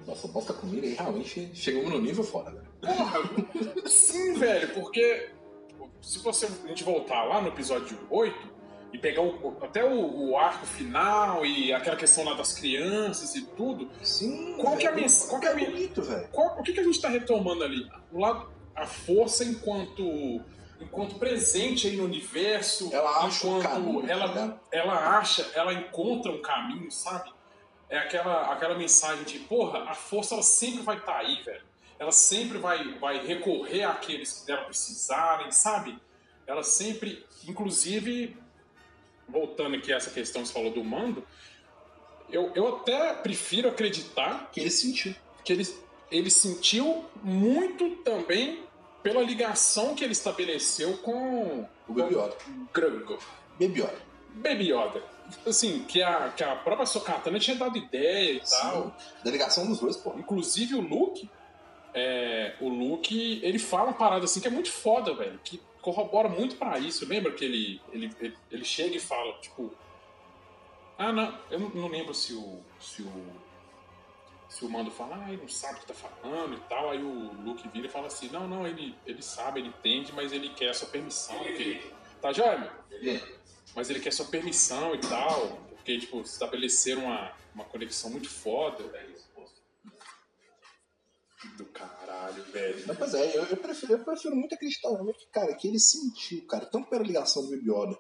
Speaker 2: Nossa, bosta com milho aí realmente chegamos no nível fora,
Speaker 1: velho. Porra, sim, velho, porque se você a gente voltar lá no episódio 8, e pegar o, até o, o, arco final e aquela questão lá das crianças e tudo.
Speaker 2: Sim.
Speaker 1: Qual que é a minha, qual que é a minha, bonito, velho. O que, que a gente está retomando ali? O lado, a força enquanto enquanto presente aí no universo.
Speaker 2: Ela acha um caminho,
Speaker 1: ela, tá ela acha, ela encontra um caminho, sabe? É aquela, aquela mensagem de, porra, a força ela sempre vai estar tá aí, velho. Ela sempre vai, vai recorrer àqueles que dela precisarem, sabe? Ela sempre, inclusive, voltando aqui a essa questão que você falou do mando, eu, eu até prefiro acreditar
Speaker 2: que ele sentiu.
Speaker 1: Que ele, ele sentiu muito também pela ligação que ele estabeleceu com
Speaker 2: o Baby Yoda.
Speaker 1: Grungo.
Speaker 2: Baby Yoda.
Speaker 1: Baby Yoda. Assim, que a, que a própria Sokatana tinha dado ideia e Sim. tal.
Speaker 2: Da ligação dos dois, pô.
Speaker 1: Inclusive o Luke, é, o Luke, ele fala uma parada assim que é muito foda, velho. Que corrobora muito para isso. Lembra que ele, ele, ele, ele, chega e fala, tipo. Ah, não, eu não lembro se o. Se o. Se o Mando fala, ah, ele não sabe o que tá falando e tal. Aí o Luke vira e fala assim: não, não, ele, ele sabe, ele entende, mas ele quer a sua permissão. Porque... Tá meu?
Speaker 2: É.
Speaker 1: Mas ele quer sua permissão e tal. Porque, tipo, estabeleceram uma, uma conexão muito foda. Do caralho, velho.
Speaker 2: Mas, pois é, eu, eu, prefiro, eu prefiro muito acreditar realmente que, cara, que ele sentiu, cara, tanto pela ligação do Baby Yoda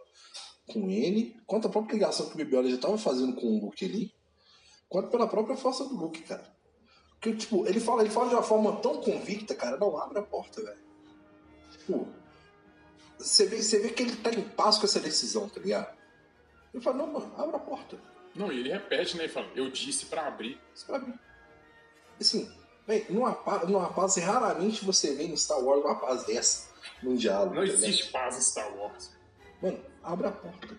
Speaker 2: com ele, quanto a própria ligação que o Baby Yoda já tava fazendo com o Luke ali, quanto pela própria força do Luke, cara. Porque, tipo, ele fala, ele fala de uma forma tão convicta, cara, não abre a porta, velho. Tipo, você vê, você vê que ele tá em paz com essa decisão, tá ligado? Ele fala, não, mano, abre a porta.
Speaker 1: Não, e ele repete, né? Ele fala, eu disse pra abrir.
Speaker 2: Disse pra abrir. Assim, Véi, numa, numa paz, raramente você vê em Star Wars uma paz dessa num diálogo.
Speaker 1: Não tá existe paz em Star Wars.
Speaker 2: Mano, abre a porta.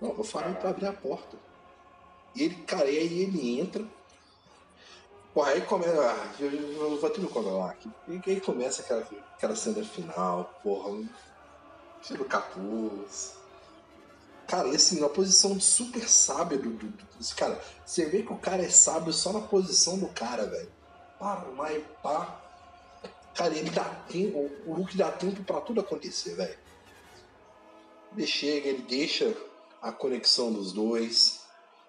Speaker 2: Não, eu falei pra abrir a porta. E ele, cara, e aí ele entra. Porra, aí começa. Ah, eu, eu, vou ter que lá aqui. E aí começa aquela, aquela cena final, porra. Tira o capuz. Cara, e assim, uma posição super sábia do, do, do, Cara, você vê que o cara é sábio só na posição do cara, velho. Para lá pá. Cara, ele dá tempo. O Luke dá tempo pra tudo acontecer, velho. Ele chega, ele deixa a conexão dos dois.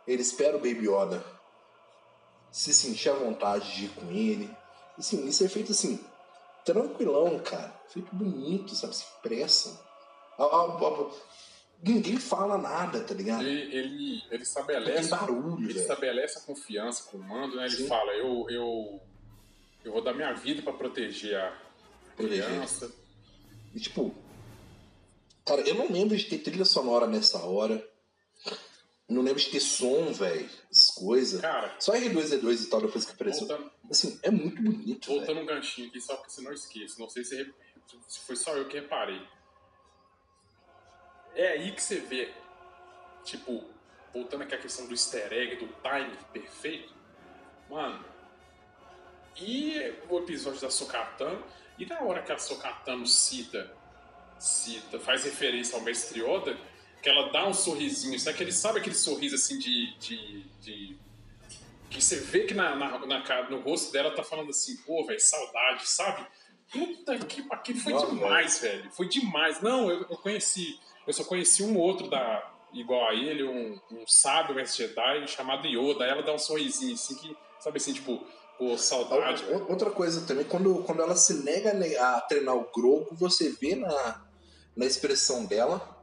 Speaker 2: Ele espera o Baby Yoda se sentir à vontade de ir com ele. Assim, isso é feito assim, tranquilão, cara. Feito bonito, sabe? Se pressa. A, a, a, ninguém fala nada, tá ligado?
Speaker 1: Ele, ele, ele estabelece.
Speaker 2: barulho,
Speaker 1: ele estabelece a confiança com o mando, né? Ele Sim. fala, eu, eu, eu vou dar minha vida para proteger a proteger. criança.
Speaker 2: E tipo, cara, eu não lembro de ter trilha sonora nessa hora. Não lembro de ter som, velho. As coisas.
Speaker 1: Cara.
Speaker 2: Só R2D2 e tal, depois que apareceu. Voltando, assim, é muito bonito.
Speaker 1: Voltando véio. um ganchinho aqui, só que você não esqueça. Não sei se, se foi só eu que reparei é aí que você vê, tipo, voltando aqui à questão do easter egg, do time perfeito, mano. E o episódio da Sokatano, e na hora que a Sokatano cita, cita, faz referência ao Mestre Yoda, que ela dá um sorrisinho, sabe que ele sabe aquele sorriso assim de, de, de que você vê que na, na, na, no rosto dela tá falando assim, pô, velho, saudade, sabe? Puta que aquilo foi Nossa, demais, velho. velho. Foi demais. Não, eu, eu conheci. Eu só conheci um outro da. Igual a ele, um, um sábio mestre Jedi chamado Yoda. Ela dá um sorrisinho assim que, sabe assim, tipo, pô, saudade.
Speaker 2: Outra coisa também, quando, quando ela se nega a treinar o Grogu, você vê na, na expressão dela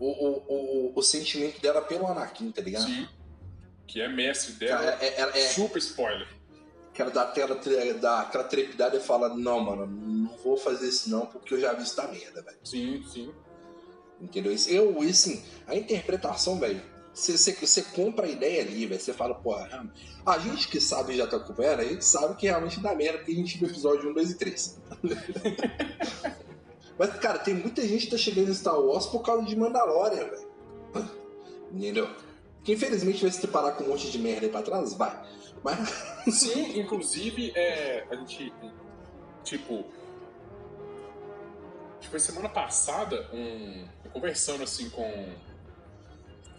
Speaker 2: o, o, o, o sentimento dela pelo Anakin, tá ligado? Sim.
Speaker 1: Que é mestre dela. é, é, é, super spoiler
Speaker 2: que ela dá aquela, dá aquela trepidada e fala, não, mano, não vou fazer isso não, porque eu já vi isso da merda, velho.
Speaker 1: Sim, sim.
Speaker 2: Entendeu? Eu, assim, a interpretação, velho, você compra a ideia ali, velho. Você fala, porra, a gente que sabe já tá acompanhando, a gente sabe que realmente dá merda, porque a gente viu episódio 1, 2 e 3. Mas, cara, tem muita gente que tá chegando em Star Wars por causa de Mandalorian, velho. Entendeu? Que infelizmente vai se deparar com um monte de merda aí pra trás, vai. Mas...
Speaker 1: Sim, inclusive, é, a gente, tipo, foi semana passada, um, conversando assim com,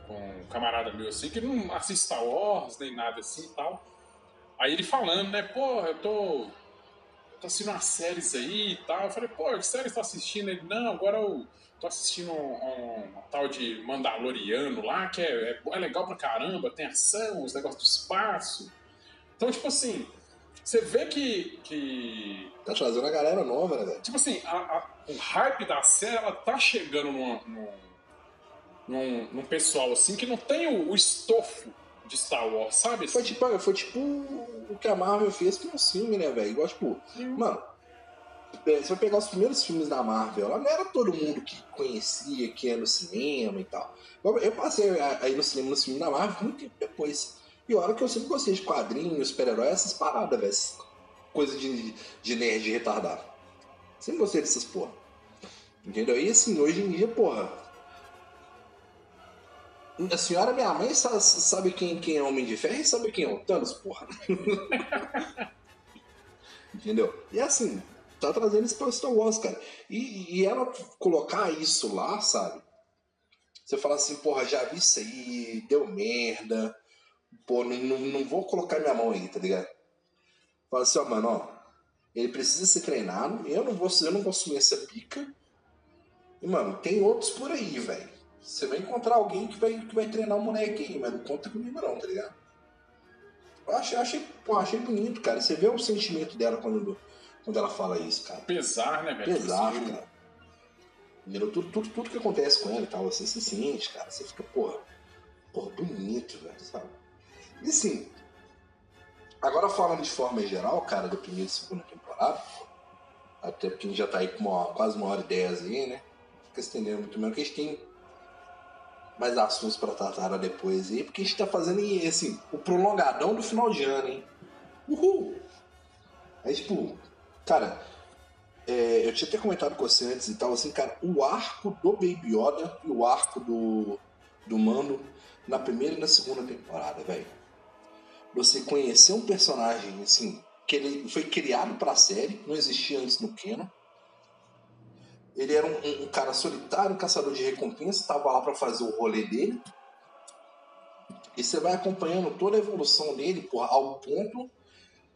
Speaker 1: com um camarada meu assim, que não assiste Star Wars nem nada assim e tal. Aí ele falando, né, porra, eu tô, tô assistindo umas séries aí e tal. Eu falei, pô, que série você tá assistindo? Ele, não, agora eu tô assistindo um, um, um, tal de Mandaloriano lá, que é, é, é legal pra caramba, tem ação, os negócios do espaço. Então, tipo assim, você vê que. que...
Speaker 2: Tá trazendo a galera nova, né, velho?
Speaker 1: Tipo assim, a, a, o hype da série, ela tá chegando num, num, num, pessoal assim que não tem o, o, estofo de Star Wars, sabe?
Speaker 2: Foi tipo, foi tipo o que a Marvel fez com o filme, né, velho? Igual, tipo, Sim. mano, é, você vai pegar os primeiros filmes da Marvel, lá não era todo mundo que conhecia, que ia no cinema e tal. Eu passei aí no cinema, no filme da Marvel muito tempo depois. E olha que eu sempre gostei de quadrinhos, super-heróis, essas paradas, velho. Coisa de, de nerd retardado. Sempre gostei dessas porra. Entendeu? E assim, hoje em dia, porra. A senhora, minha mãe, sabe quem, quem é Homem de Ferro e sabe quem é o Thanos, porra. Entendeu? E assim, tá trazendo isso pra Star Wars, cara. E, e ela colocar isso lá, sabe? Você fala assim, porra, já vi isso aí, deu merda pô, não, não, não vou colocar minha mão aí, tá ligado? Fala assim, ó, mano, ó, ele precisa ser treinado, eu não vou, eu não vou assumir essa pica. E, mano, tem outros por aí, velho. Você vai encontrar alguém que vai, que vai treinar o moleque aí, mas não conta comigo não, tá ligado? Eu achei, achei, pô, achei bonito, cara. Você vê o sentimento dela quando, quando ela fala isso, cara.
Speaker 1: Pesar, né, velho?
Speaker 2: Pesar, cara. Entendeu? Tudo, tudo, tudo que acontece com ela e tal, você se sente, cara. Você fica, porra, porra, bonito, velho, sabe? E assim, agora falando de forma geral, cara, da primeira e segunda temporada, até porque a gente já tá aí com uma, quase uma hora e dez aí, né? Fica estendendo muito mesmo, que a gente tem mais assuntos para tratar depois aí, porque a gente tá fazendo assim, o prolongadão do final de ano, hein? Uhul! Aí, tipo, cara, é, eu tinha até comentado com você antes e tal, assim, cara, o arco do Baby Yoda e o arco do, do Mando na primeira e na segunda temporada, velho você conhecer um personagem assim que ele foi criado para a série, não existia antes no Canon. Ele era um, um, cara solitário, um caçador de recompensa, estava lá para fazer o rolê dele. E você vai acompanhando toda a evolução dele porra, ao ponto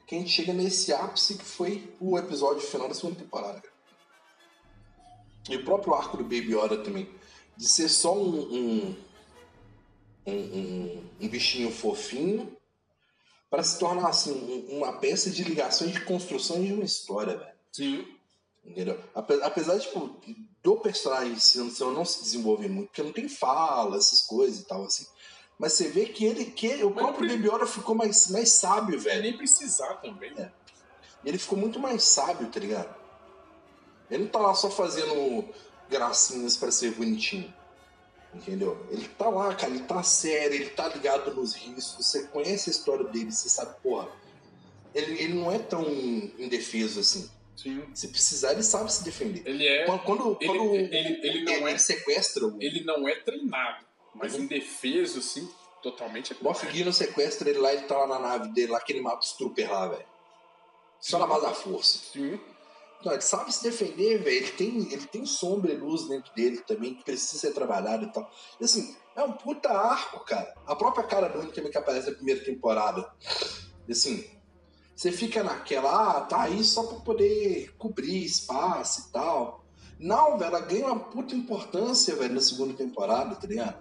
Speaker 2: que a gente chega nesse ápice que foi o episódio final da segunda temporada. E o próprio arco do Baby Yoda também. De ser só um, um, um, um bichinho fofinho para se tornar assim uma peça de ligação de construção de uma história, velho.
Speaker 1: Sim.
Speaker 2: Entendeu? Apesar tipo, do personagem se não, não se desenvolver muito, porque não tem fala, essas coisas e tal, assim. Mas você vê que ele, que o Mas próprio Baby Yoda ficou mais, mais sábio, velho.
Speaker 1: Nem precisar também. É.
Speaker 2: Ele ficou muito mais sábio, tá ligado? Ele não tá lá só fazendo gracinhas para ser bonitinho. Entendeu? Ele tá lá, cara, ele tá sério, ele tá ligado nos riscos, você conhece a história dele, você sabe, porra. Ele, ele não é tão indefeso assim.
Speaker 1: Sim.
Speaker 2: Se precisar, ele sabe se defender.
Speaker 1: Ele é.
Speaker 2: Quando, quando,
Speaker 1: ele,
Speaker 2: quando
Speaker 1: ele, ele, ele, não é.
Speaker 2: sequestra.
Speaker 1: Ele não é treinado, mas uhum. indefeso, assim, totalmente é.
Speaker 2: Moff Gideon sequestra ele lá, ele tá lá na nave dele, lá que ele mata os troopers lá, velho. Só na base da força.
Speaker 1: Sim.
Speaker 2: Não, ele sabe se defender, velho. Ele tem, ele tem sombra e luz dentro dele também, que precisa ser trabalhado e tal. E assim, É um puta arco, cara. A própria cara do Henry que aparece na primeira temporada. Assim, você fica naquela, ah, tá aí só pra poder cobrir espaço e tal. Não, velho, ela ganha uma puta importância, velho, na segunda temporada, tá ligado?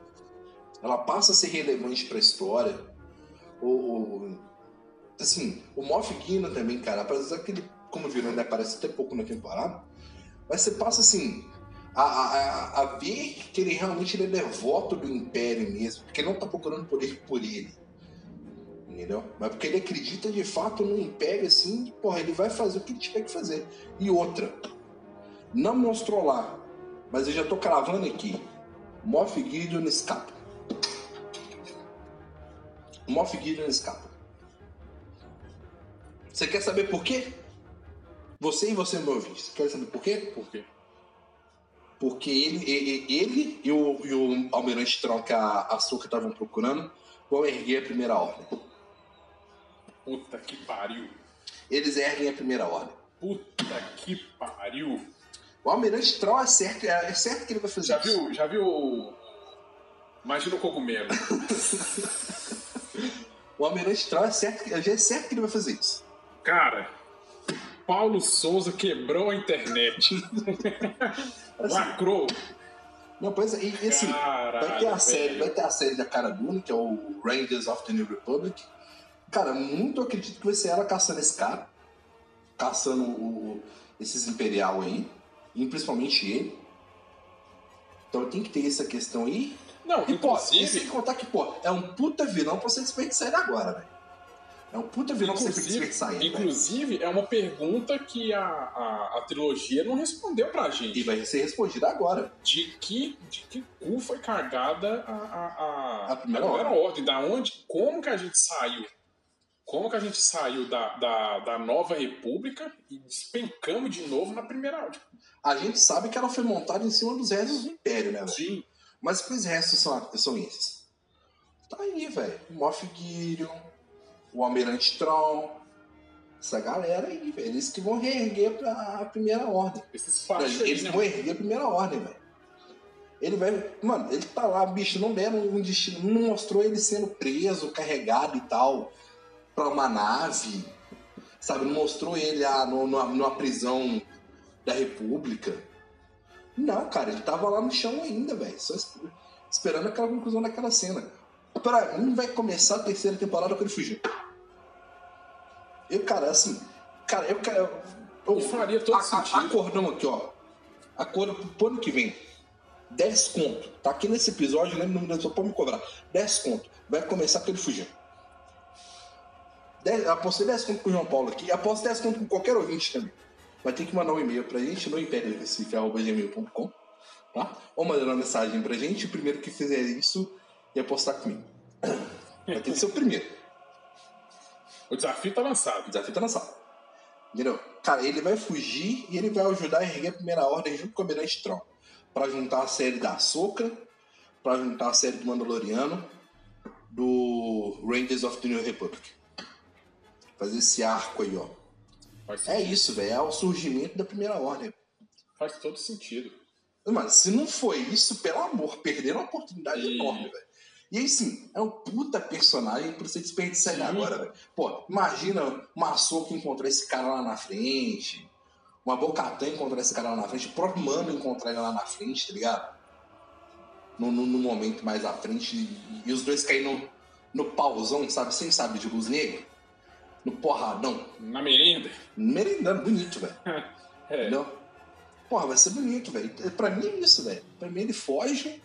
Speaker 2: Ela passa a ser relevante pra história. O, assim, o Moff Gideon também, cara, apesar que ele, como viram, ainda aparece até pouco na temporada, mas você passa, assim, a, a, a ver que ele realmente ele é devoto do Império mesmo, porque ele não tá procurando poder por ele. Entendeu? Mas porque ele acredita de fato no Império, assim, porra, ele vai fazer o que ele tiver que fazer. E outra, não mostrou lá, mas eu já tô cravando aqui. Moff Gideon escapa. Moff Gideon escapa. Você quer saber por quê? Você e você, meu ouvinte, quer saber por quê?
Speaker 1: Por quê?
Speaker 2: Porque ele, ele, ele e, o, e o Almirante Tron que a Açúcar estavam procurando vão erguer a primeira ordem.
Speaker 1: Puta que pariu.
Speaker 2: Eles erguem a primeira ordem.
Speaker 1: Puta que pariu.
Speaker 2: O Almirante Troll é certo, é certo que ele vai fazer
Speaker 1: já
Speaker 2: isso.
Speaker 1: Viu, já viu. Imagina o cogumelo.
Speaker 2: o Almirante Troll é certo, já é certo que ele vai fazer isso.
Speaker 1: Cara, Paulo Souza quebrou a internet. assim, Lacrou.
Speaker 2: Não, pois é, e assim, Caralho, vai ter a série, vai ter a série da Cara Dune, que é o Rangers of the New Republic. Cara, muito acredito que vai ser ela caçando esse cara, caçando o, esses Imperial aí e principalmente ele. Então tem que ter essa questão aí.
Speaker 1: Não,
Speaker 2: e,
Speaker 1: inclusive...
Speaker 2: pô, sem contar que, pô, é um puta vilão pra você desperdiçar ele agora, velho. É um puta vilão
Speaker 1: inclusive,
Speaker 2: pra você desperdiçar ele.
Speaker 1: Inclusive, véio. é uma pergunta que a, a, a, trilogia não respondeu pra gente.
Speaker 2: E vai ser respondida agora.
Speaker 1: De que, de que cu foi cargada a, a,
Speaker 2: a, a primeira,
Speaker 1: a primeira ordem. ordem? Da onde, como que a gente saiu? Como que a gente saiu da, da, da nova república e despencamos de novo na primeira ordem.
Speaker 2: A gente sabe que ela foi montada em cima dos restos do Império, né?
Speaker 1: Sim.
Speaker 2: Mas quais restos são, são esses? Tá aí, velho. O Moff Gideon, o Almirante Tron, essa galera aí, velho. Eles que vão reerguer a primeira ordem.
Speaker 1: Esses faixas
Speaker 2: Eles né? vão erguer a primeira ordem, velho. Ele vai. Mano, ele tá lá, bicho, não deram um destino, não mostrou ele sendo preso, carregado e tal para uma nave, sabe? Não mostrou ele ah, no, numa, numa prisão da República. Não, cara, ele tava lá no chão ainda, velho. Só esperando aquela conclusão daquela cena. Pra mim, vai começar a terceira temporada com ele fugindo. Eu, cara, assim. Cara, eu quero.
Speaker 1: Eu, faria todo a, sentido.
Speaker 2: acordão aqui, ó. Acordo pro ano que vem. 10 conto. Tá aqui nesse episódio, lembra? Não só pode me cobrar. 10 conto. Vai começar com ele fugindo. 10, apostei 10 conto com o João Paulo aqui, aposto 10 conto com qualquer ouvinte também. Vai ter que mandar um e-mail pra gente no impériorecife.gmail.com tá? Ou mandar uma mensagem pra gente, o primeiro que fizer isso e apostar comigo. Vai ter que ser o primeiro.
Speaker 1: O desafio tá lançado.
Speaker 2: O desafio tá lançado. Entendeu? Cara, ele vai fugir e ele vai ajudar a erguer a primeira ordem junto com o Almirante Tron. Pra juntar a série da Soca, pra juntar a série do Mandaloriano, do Rangers of the New Republic fazer esse arco aí, ó. É isso, velho. É o surgimento da primeira ordem.
Speaker 1: Faz todo sentido.
Speaker 2: Mas se não foi isso, pelo amor, perderam uma oportunidade e... enorme, velho. E aí sim, é um puta personagem pra você desperdiçar ele agora, velho. Pô, imagina uma Soca encontrar esse cara lá na frente, uma Bocatã encontrar esse cara lá na frente, o próprio Mano encontrar ele lá na frente, tá ligado? No, no, no momento mais à frente, e, e os dois caírem no, no pauzão, sabe? Sem saber de luz negra no porradão.
Speaker 1: Na merenda.
Speaker 2: Merendando, bonito, velho. é. Entendeu? Porra, vai ser bonito, velho. Pra mim é isso, velho. Pra mim ele foge,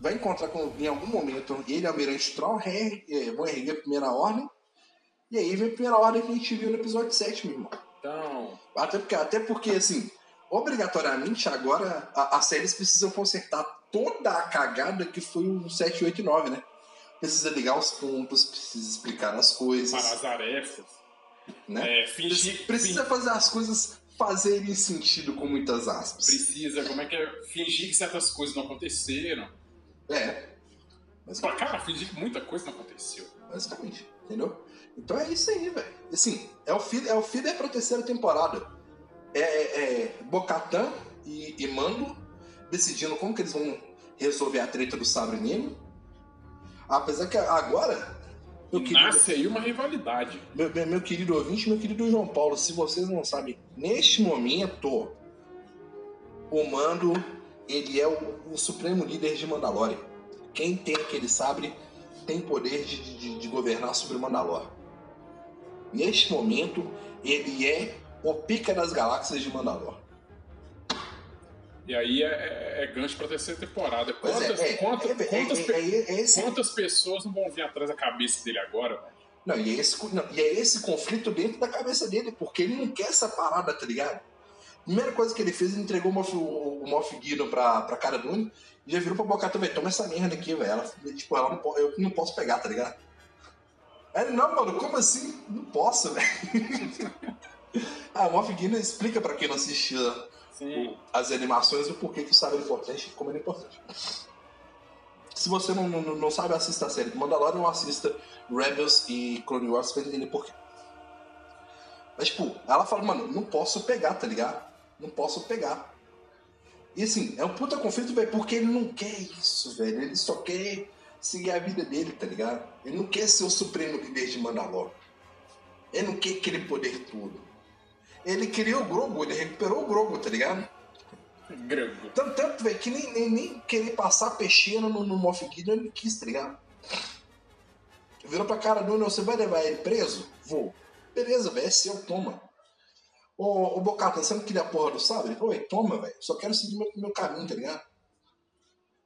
Speaker 2: vai encontrar com, em algum momento ele Almirante Troll, é, vão erguer a primeira ordem, e aí vem a primeira ordem que a gente viu no episódio 7, meu irmão.
Speaker 1: Então.
Speaker 2: Até porque, até porque assim, obrigatoriamente agora as séries precisam consertar toda a cagada que foi o 7, 8 e 9, né? Precisa ligar os pontos, precisa explicar as coisas.
Speaker 1: Para as tarefas.
Speaker 2: Né? É, fingir, precisa fazer as coisas fazerem sentido com muitas aspas.
Speaker 1: Precisa, como é que é? Fingir que certas coisas não aconteceram.
Speaker 2: É.
Speaker 1: Mas, cara, fingir que muita coisa não aconteceu.
Speaker 2: Basicamente, entendeu? Então é isso aí, velho. Assim, é o, feed, é o feeder pra terceira temporada. É, é, é Bocatan e, e Mando decidindo como que eles vão resolver a treta do Sabre Negro. Apesar que agora.
Speaker 1: Meu querido, Nasce aí uma rivalidade.
Speaker 2: Meu, meu, meu, querido ouvinte, meu querido João Paulo, se vocês não sabem, neste momento, o Mando, ele é o, o supremo líder de Mandalore. Quem tem aquele sabre tem poder de, de, de governar sobre Mandalore. Neste momento, ele é o pica das galáxias de Mandalore.
Speaker 1: E aí é, é, é gancho pra terceira temporada. Quantas, é, quantas, quantas, esse... quantas, pessoas não vão vir atrás da cabeça dele agora, velho?
Speaker 2: Não, e é, esse, não, e é esse conflito dentro da cabeça dele, porque ele não quer essa parada, tá ligado? Primeira coisa que ele fez, ele entregou o Moff, o Moff Gideon pra, pra cara Dune e já virou pra Bocata, velho, toma essa merda aqui, velho. Ela, tipo, ela não, eu não posso pegar, tá ligado? Ele, não, mano, como assim? Não posso, velho. ah, o Moff Gideon explica pra quem não assistia Sim. as animações o porquê que o sabre é importante e como ele é importante. Se você não, não, não sabe, assista a série do Mandalorian ou assista Rebels e Clone Wars pra entender porquê. Mas, tipo, ela fala, mano, não posso pegar, tá ligado? Não posso pegar. E assim, é um puta conflito, velho, porque ele não quer isso, velho. Ele só quer seguir a vida dele, tá ligado? Ele não quer ser o supremo líder de Mandalor. Ele não quer aquele poder todo. Ele criou o Grogu, ele recuperou o Grogu, tá ligado?
Speaker 1: Grogu.
Speaker 2: Tanto, tanto velho, que nem, nem, nem querer passar peixeira no, no Moff Gideon ele quis, tá ligado? Virou pra cara do você vai levar ele preso? Vou. Beleza, velho, é seu, toma. Ô, ô Bocata, você não queria a porra do sabre? Oi, toma, velho. Só quero seguir meu, meu caminho, tá ligado?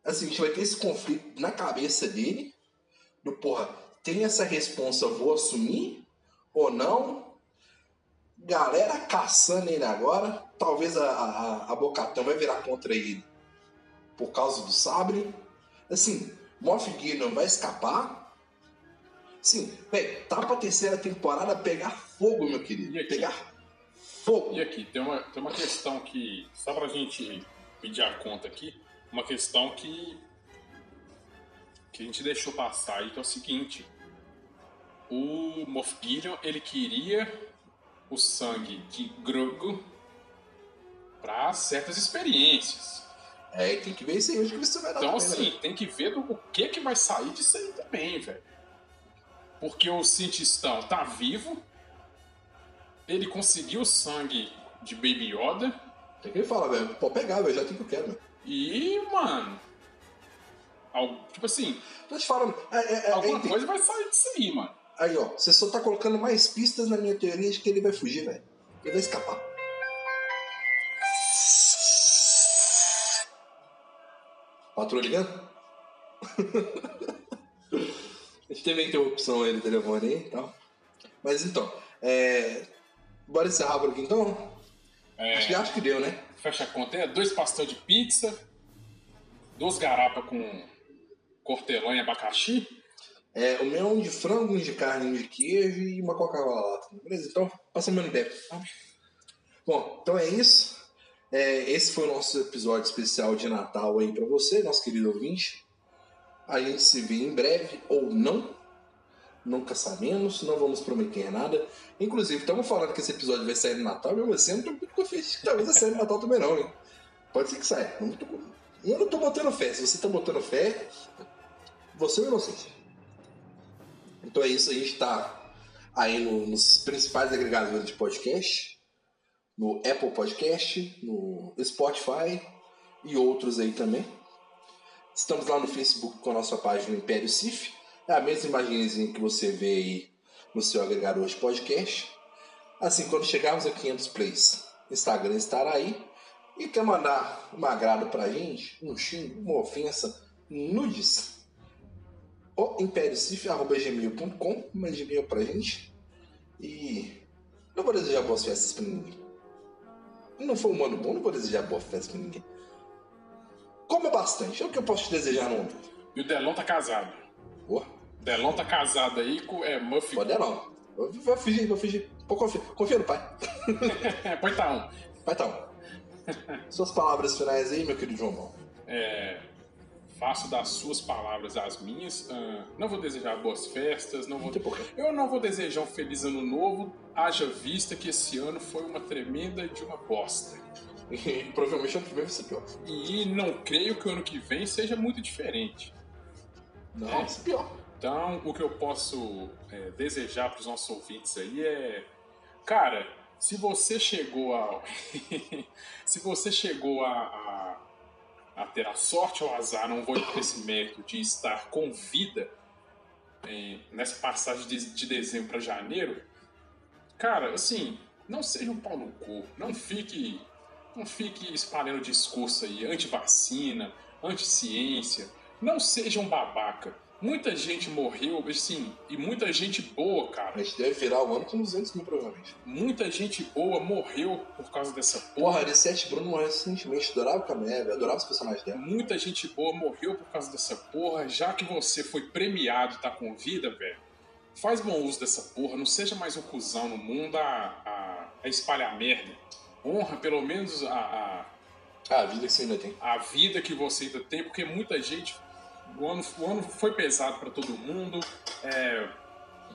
Speaker 2: Assim, a gente vai ter esse conflito na cabeça dele. Do porra, tem essa responsa, vou assumir ou não? Galera caçando ele agora. Talvez a, a, a Bocatão vai virar contra ele por causa do sabre. Assim, Moff Gideon vai escapar. Sim, velho, tá pra terceira temporada pegar fogo, meu querido. Pegar fogo.
Speaker 1: E aqui, tem uma, tem uma questão que, só pra gente pedir a conta aqui, uma questão que, que a gente deixou passar aí, que é o seguinte. O Moff Gideon, ele queria o sangue de Grogu para certas experiências.
Speaker 2: É, tem que ver isso aí, hoje que você vai dar
Speaker 1: Então, também, assim, né? tem que ver do, o que que vai sair disso aí também, velho. Porque o cientistão tá vivo, ele conseguiu o sangue de Baby Yoda.
Speaker 2: Tem que ele fala, velho, pode pegar, velho, já tem que eu quero, velho.
Speaker 1: E, mano. Tipo assim.
Speaker 2: Tô te falando. É, é,
Speaker 1: é alguma é, coisa vai sair disso aí, mano.
Speaker 2: Aí, ó, você só tá colocando mais pistas na minha teoria de que ele vai fugir, velho. Ele vai escapar. Patrulha ligando? A gente teve interrupção aí no telefone aí e tal. Mas então, é... bora encerrar por aqui então? É... Acho, que, acho que deu, né?
Speaker 1: Fecha a conta. É dois pastel de pizza, duas garapas com cortelão e abacaxi.
Speaker 2: É, o meu é um de frango, um de carne, um de queijo e uma Coca-Cola lá. Beleza, então passamos meu ideia. Bom, então é isso. É, esse foi o nosso episódio especial de Natal aí para você, nosso querido ouvinte. A gente se vê em breve ou não. Nunca sabemos, não vamos prometer nada. Inclusive, estamos falando que esse episódio vai sair no Natal, mas você não tô muito confiante que talvez sair no Natal também não, hein? Pode ser que saia. Eu não tô botando fé. Se você tá botando fé, você é inocente. Então é isso, a gente tá aí no, nos principais agregadores de podcast, no Apple Podcast, no Spotify e outros aí também. Estamos lá no Facebook com a nossa página Império Cif. É a mesma imagenzinha que você vê aí no seu agregador de podcast. Assim, quando chegarmos a 500 plays, Instagram estará aí. E quer mandar um agrado pra gente, um xingo, uma ofensa, nudes, o impériocif.gmail.com, mande e-mail pra gente. E não vou desejar boas festas pra ninguém. Não foi um ano bom, não vou desejar boas festas pra ninguém. Coma bastante, é o que eu posso te desejar no mundo.
Speaker 1: E o Delon tá casado.
Speaker 2: Boa.
Speaker 1: Delon tá casado aí com é, Muffy.
Speaker 2: Pode Delon. Vou fugir, vou. Pô, confia, confia no pai.
Speaker 1: pai tá um.
Speaker 2: Pai tá um. Suas palavras finais aí, meu querido João Paulo.
Speaker 1: É, faço das suas palavras as minhas. Uh, não vou desejar boas festas, não vou. Eu não vou desejar um feliz ano novo, haja vista que esse ano foi uma tremenda de uma bosta.
Speaker 2: E provavelmente ano que vem vai ser pior.
Speaker 1: E não creio que o ano que vem seja muito diferente.
Speaker 2: Não, é. pior.
Speaker 1: Então, o que eu posso é, desejar para os nossos ouvintes aí é. Cara, se você chegou a. se você chegou a, a, a, ter a sorte ou azar, não vou ter esse mérito de estar com vida é, nessa passagem de, de dezembro para janeiro, cara, assim, não seja um pau no cu, não fique, não fique espalhando discurso aí anti-vacina, anti-ciência, não seja um babaca. Muita gente morreu, assim, e muita gente boa, cara.
Speaker 2: A gente deve virar o ano com 200 mil, provavelmente.
Speaker 1: Muita gente boa morreu por causa dessa
Speaker 2: porra. Porra, Sete Bruno morreu recentemente, adorava o Camelo, adorava os personagens dela.
Speaker 1: Muita gente boa morreu por causa dessa porra. Já que você foi premiado e tá com vida, velho, faz bom uso dessa porra. Não seja mais um cuzão no mundo a, a, a espalhar merda. Honra pelo menos a,
Speaker 2: a, a vida que você ainda tem.
Speaker 1: A vida que você ainda tem, porque muita gente o ano, o ano foi pesado para todo mundo. É,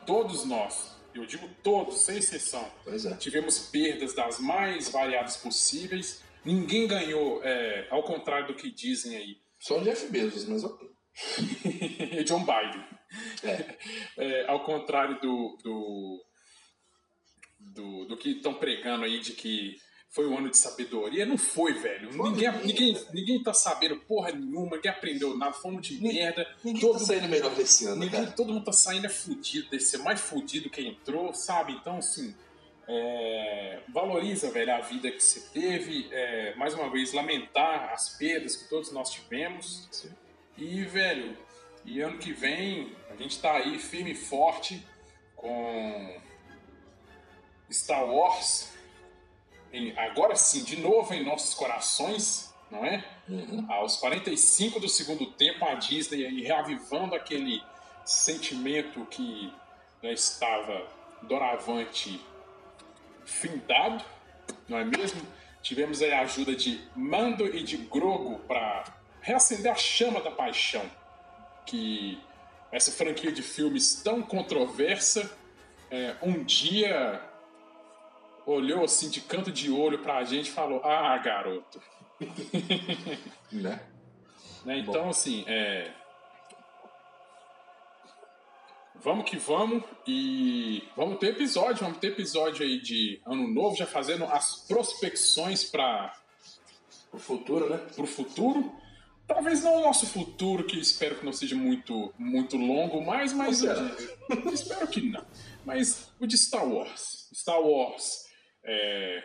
Speaker 1: todos nós, eu digo todos, sem exceção,
Speaker 2: é.
Speaker 1: tivemos perdas das mais variadas possíveis. Ninguém ganhou, é, ao contrário do que dizem aí.
Speaker 2: Só o Jeff Bezos, mas ok.
Speaker 1: e John Biden. É. é. ao contrário do, do, do, do que estão pregando aí de que foi um ano de sabedoria. Não foi, velho. Foi ninguém, ninguém, ninguém tá sabendo porra nenhuma, ninguém aprendeu nada, ano de merda.
Speaker 2: Ninguém todo, tá saindo melhor desse ano, ninguém, cara.
Speaker 1: Todo mundo tá saindo é fudido, desse mais fudido que entrou, sabe? Então, assim, é, valoriza, velho, a vida que você teve. É, mais uma vez, lamentar as perdas que todos nós tivemos. Sim. E, velho, e ano que vem a gente tá aí firme e forte com Star Wars em, agora sim, de novo em nossos corações, não é? Uhum. Aos 45 do segundo tempo, a Disney aí reavivando aquele sentimento que já estava doravante findado, não é mesmo? Tivemos aí a ajuda de Mando e de Grogo para reacender a chama da paixão que essa franquia de filmes tão controversa é, um dia olhou assim de canto de olho pra gente e falou: Ah, garoto.
Speaker 2: né?
Speaker 1: né? Então, Bom. assim, é. Vamos que vamos e vamos ter episódio, vamos ter episódio aí de ano novo, já fazendo as prospecções para
Speaker 2: o futuro, né?
Speaker 1: Pro futuro. Talvez não o nosso futuro, que espero que não seja muito, muito longo, mas, mas espero que não. Mas o de Star Wars. Star Wars é,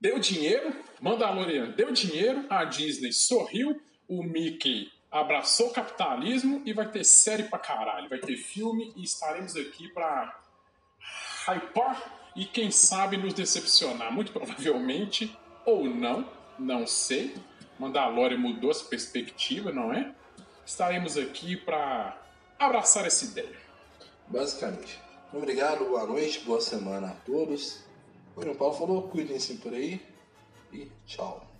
Speaker 1: deu dinheiro, Mandalorian deu dinheiro, a Disney sorriu, o Mickey abraçou o capitalismo e vai ter série pra caralho, vai ter filme e estaremos aqui pra hypar e quem sabe nos decepcionar, muito provavelmente, ou não, não sei. Mandalorian mudou essa perspectiva, não é? Estaremos aqui para abraçar essa ideia.
Speaker 2: Basicamente. Obrigado, boa noite, boa semana a todos. O Paulo falou, cuidem-se por aí e tchau.